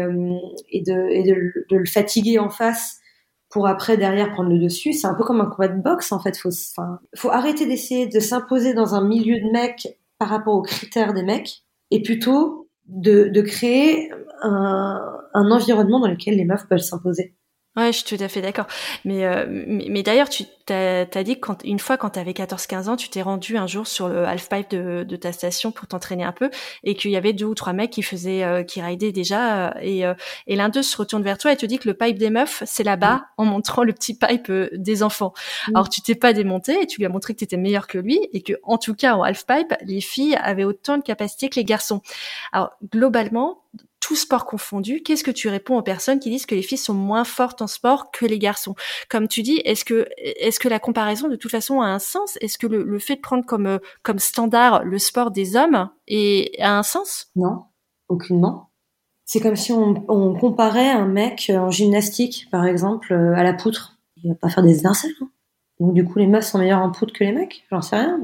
et, de, et de, le fatiguer en face pour après derrière prendre le dessus. C'est un peu comme un combat de boxe en fait. Faut, faut arrêter d'essayer de s'imposer dans un milieu de mecs par rapport aux critères des mecs et plutôt de, de créer un, un environnement dans lequel les meufs peuvent s'imposer. Ouais, je suis tout à fait d'accord. Mais, euh, mais, d'ailleurs, tu t'as as dit que quand, une fois, quand tu avais 14-15 ans, tu t'es rendu un jour sur le halfpipe de, de ta station pour t'entraîner un peu et qu'il y avait deux ou trois mecs qui faisaient, euh, qui ridaient déjà. Euh, et, et l'un d'eux se retourne vers toi et te dit que le pipe des meufs, c'est là-bas, en montrant le petit pipe des enfants. Alors, tu t'es pas démonté et tu lui as montré que tu étais meilleur que lui et que, en tout cas, en halfpipe, les filles avaient autant de capacité que les garçons. Alors, globalement, tout sport confondu, qu'est-ce que tu réponds aux personnes qui disent que les filles sont moins fortes en sport que les garçons? Comme tu dis, est-ce que est-ce que la comparaison de toute façon a un sens? Est-ce que le, fait de prendre comme euh, comme standard le sport des hommes est, a un sens? Non, aucunement. C'est comme si on, comparait un mec en gymnastique, par exemple, euh, à la poutre. Il va pas faire des étincelles. Hein. Donc du coup, les meufs sont meilleures en poutre que les mecs? J'en sais rien.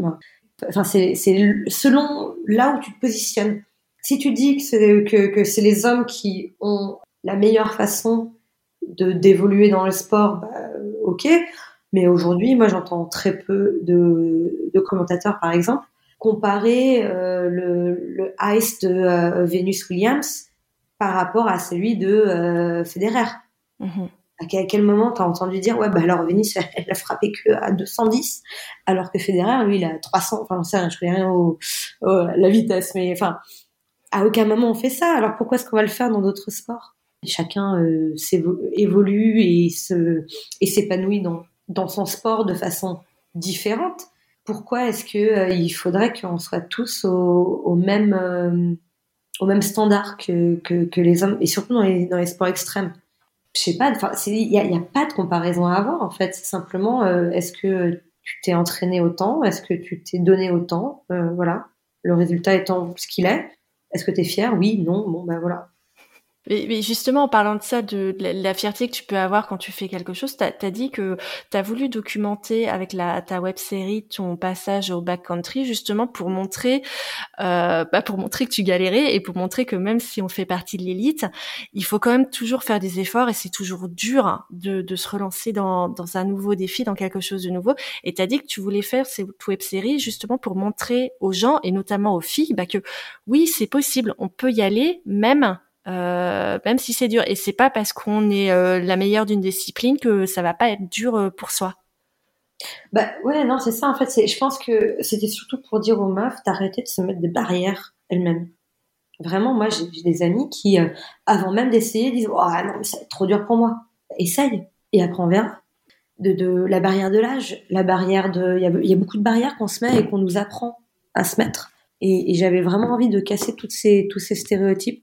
Enfin, c'est selon là où tu te positionnes. Si tu dis que c'est que, c'est les hommes qui ont la meilleure façon de d'évoluer dans le sport, bah, ok. Mais aujourd'hui, moi, j'entends très peu de, de, commentateurs, par exemple, comparer euh, le, le ice de euh, Venus Williams par rapport à celui de euh, Federer. Mm-hmm. À quel moment t'as entendu dire ouais bah alors Venus elle, a frappé que à 210 alors que Federer lui il a 300 enfin je sais je connais rien au, la vitesse mais enfin à aucun moment on fait ça. Alors pourquoi est-ce qu'on va le faire dans d'autres sports? Chacun euh, évolue et se et s'épanouit dans dans son sport de façon différente. Pourquoi est-ce que euh, il faudrait qu'on soit tous au, même euh, au même standard que, que, les hommes et surtout dans les, dans les sports extrêmes? Je sais pas. Enfin, il y a, pas de comparaison à avoir en fait. C'est simplement est-ce que tu t'es entraîné autant? Est-ce que tu t'es donné autant? Voilà. Le résultat étant ce qu'il est. Est-ce que tu es fier Oui, non, bon ben voilà. Mais, justement, en parlant de ça, de, la, fierté que tu peux avoir quand tu fais quelque chose, tu as, dit que tu as voulu documenter avec la, ta web série ton passage au backcountry, justement pour montrer, euh, bah pour montrer que tu galérais et pour montrer que même si on fait partie de l'élite, il faut quand même toujours faire des efforts et c'est toujours dur de, de se relancer dans, dans, un nouveau défi, dans quelque chose de nouveau. Et tu as dit que tu voulais faire cette web série justement pour montrer aux gens et notamment aux filles bah, que oui, c'est possible, on peut y aller même euh, même si c'est dur. Et c'est pas parce qu'on est euh, la meilleure d'une discipline que ça va pas être dur euh, pour soi. Bah ouais, non, c'est ça en fait. Je pense que c'était surtout pour dire aux meufs d'arrêter de se mettre des barrières elles-mêmes. Vraiment, moi j'ai des amis qui, avant même d'essayer, disent oh, non, mais être trop dur pour moi. Essaye et après on verra. De, la barrière de l'âge, la barrière de. Il y a, y a, beaucoup de barrières qu'on se met et qu'on nous apprend à se mettre. Et, et j'avais vraiment envie de casser toutes ces, tous ces stéréotypes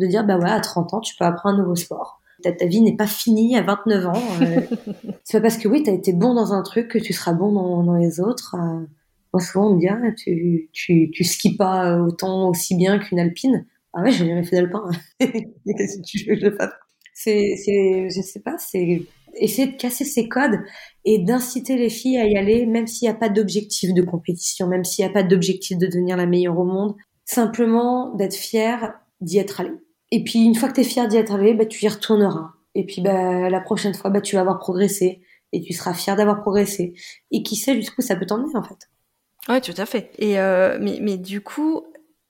de dire bah ouais à 30 ans tu peux apprendre un nouveau sport. Ta, ta vie n'est pas finie à 29 ans euh, c'est pas parce que oui tu as été bon dans un truc que tu seras bon dans, les autres euh, moi souvent on me dit ah, tu, tu, tu skis pas autant aussi bien qu'une alpine. Ah ouais j'ai jamais fait d'alpin. Qu'est-ce que tu veux que je fasse? C'est c'est je sais pas c'est essayer de casser ces codes et d'inciter les filles à y aller même s'il n'y a pas d'objectif de compétition même s'il n'y a pas d'objectif de devenir la meilleure au monde. Simplement d'être fière d'y être allé. Et puis une fois que tu es fier d'y être allé, bah, tu y retourneras. Et puis bah, la prochaine fois, bah, tu vas avoir progressé et tu seras fier d'avoir progressé. Et qui sait jusqu'où ça peut t'emmener en fait. Ouais, tout à fait. Et euh, mais, mais du coup,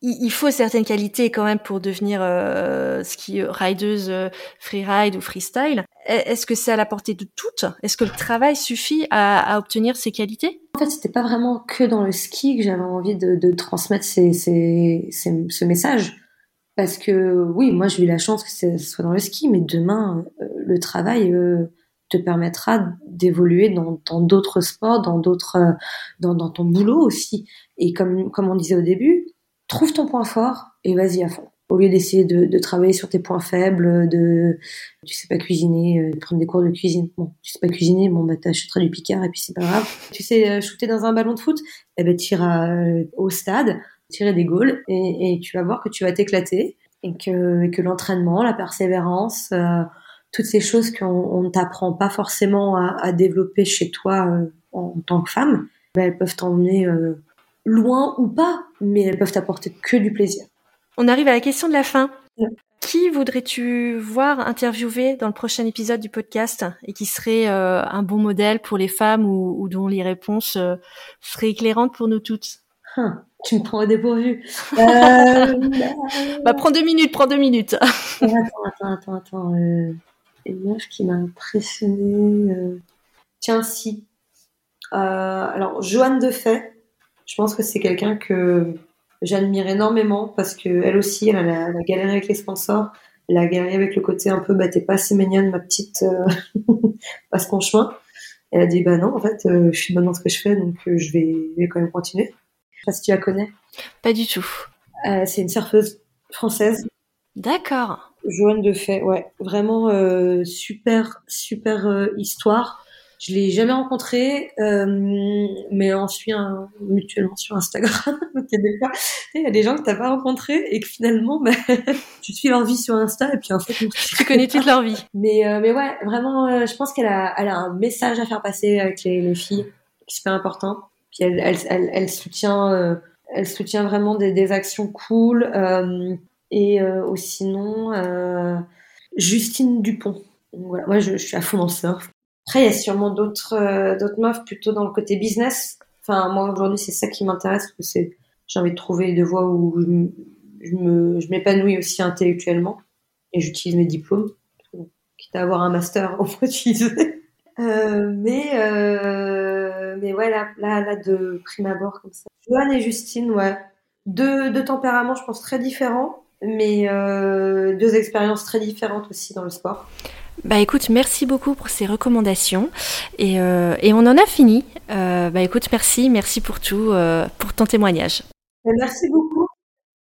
il faut certaines qualités quand même pour devenir euh, ski rideuse euh, freeride ou freestyle. Est-ce que c'est à la portée de toutes? Est-ce que le travail suffit à, à obtenir ces qualités? En fait, c'était pas vraiment que dans le ski que j'avais envie de, de transmettre ces, ces, ces, ce message. Parce que oui, moi j'ai eu la chance que ce soit dans le ski, mais demain, euh, le travail euh, te permettra d'évoluer dans d'autres sports, dans d'autres, euh, dans, ton boulot aussi. Et comme, comme on disait au début, trouve ton point fort et vas-y à fond. Au lieu d'essayer de, travailler sur tes points faibles, de tu sais pas cuisiner, prendre des cours de cuisine. Bon, tu sais pas cuisiner, bon bah t'achèteras du picard et puis c'est pas grave. Tu sais shooter dans un ballon de foot, eh ben t'iras au stade, tirer des goals et, et tu vas voir que tu vas t'éclater et que, que l'entraînement, la persévérance, euh, toutes ces choses qu'on ne t'apprend pas forcément à, à, développer chez toi euh, en, tant que femme, ben, elles peuvent t'emmener euh, loin ou pas, mais elles peuvent t'apporter que du plaisir. On arrive à la question de la fin. Qui voudrais-tu voir interviewer dans le prochain épisode du podcast et qui serait un bon modèle pour les femmes ou, ou dont les réponses seraient éclairantes pour nous toutes? Hein. Tu me prends au dépourvu. Euh, bah, prends deux minutes, prends deux minutes. attends, attends, attends, attends. Euh, une meuf qui m'a impressionnée. Euh... Tiens, si. Euh, alors, Joanne Defay, je pense que c'est quelqu'un que j'admire énormément parce que elle aussi, elle a, la, galéré avec les sponsors. Elle a galéré avec le côté un peu, bah, t'es pas assez mignonne, ma petite, passe ton chemin. Elle a dit, bah non, en fait, je suis bonne dans ce que je fais, donc je, vais, je vais quand même continuer. Je sais pas si tu la connais. Pas du tout. Euh, c'est une surfeuse française. D'accord. Joanne de Fait, ouais, vraiment euh, super, super euh, histoire. Je l'ai jamais rencontré, euh, mais on suit un, mutuellement sur Instagram. Donc il y a des fois, il y a des gens que t'as pas rencontrés et que finalement, bah, tu suis leur vie sur Insta et puis en fait, tu connais toute leur vie. Mais mais ouais, vraiment, je pense qu'elle a, elle a un message à faire passer avec les, les filles qui est super important. Puis elle, elle, elle, soutient, euh, elle soutient vraiment des, des actions cool. Euh, et ou sinon, Justine Dupont. Voilà, moi je, suis à fond dans le surf. Après, il y a sûrement d'autres euh, d'autres meufs plutôt dans le côté business. Enfin, moi aujourd'hui, c'est ça qui m'intéresse c'est j'ai envie de trouver des voies où je, m'épanouis aussi intellectuellement et j'utilise mes diplômes. Quitte à avoir un master, on peut utiliser. Euh, mais euh, mais ouais, là, là, là, de prime abord comme ça. Joanne et Justine, ouais, deux deux tempéraments, je pense très différents, mais euh, deux expériences très différentes aussi dans le sport. Bah écoute, merci beaucoup pour ces recommandations et, euh, et on en a fini. Euh, bah écoute, merci, merci pour tout, pour ton témoignage. Merci beaucoup.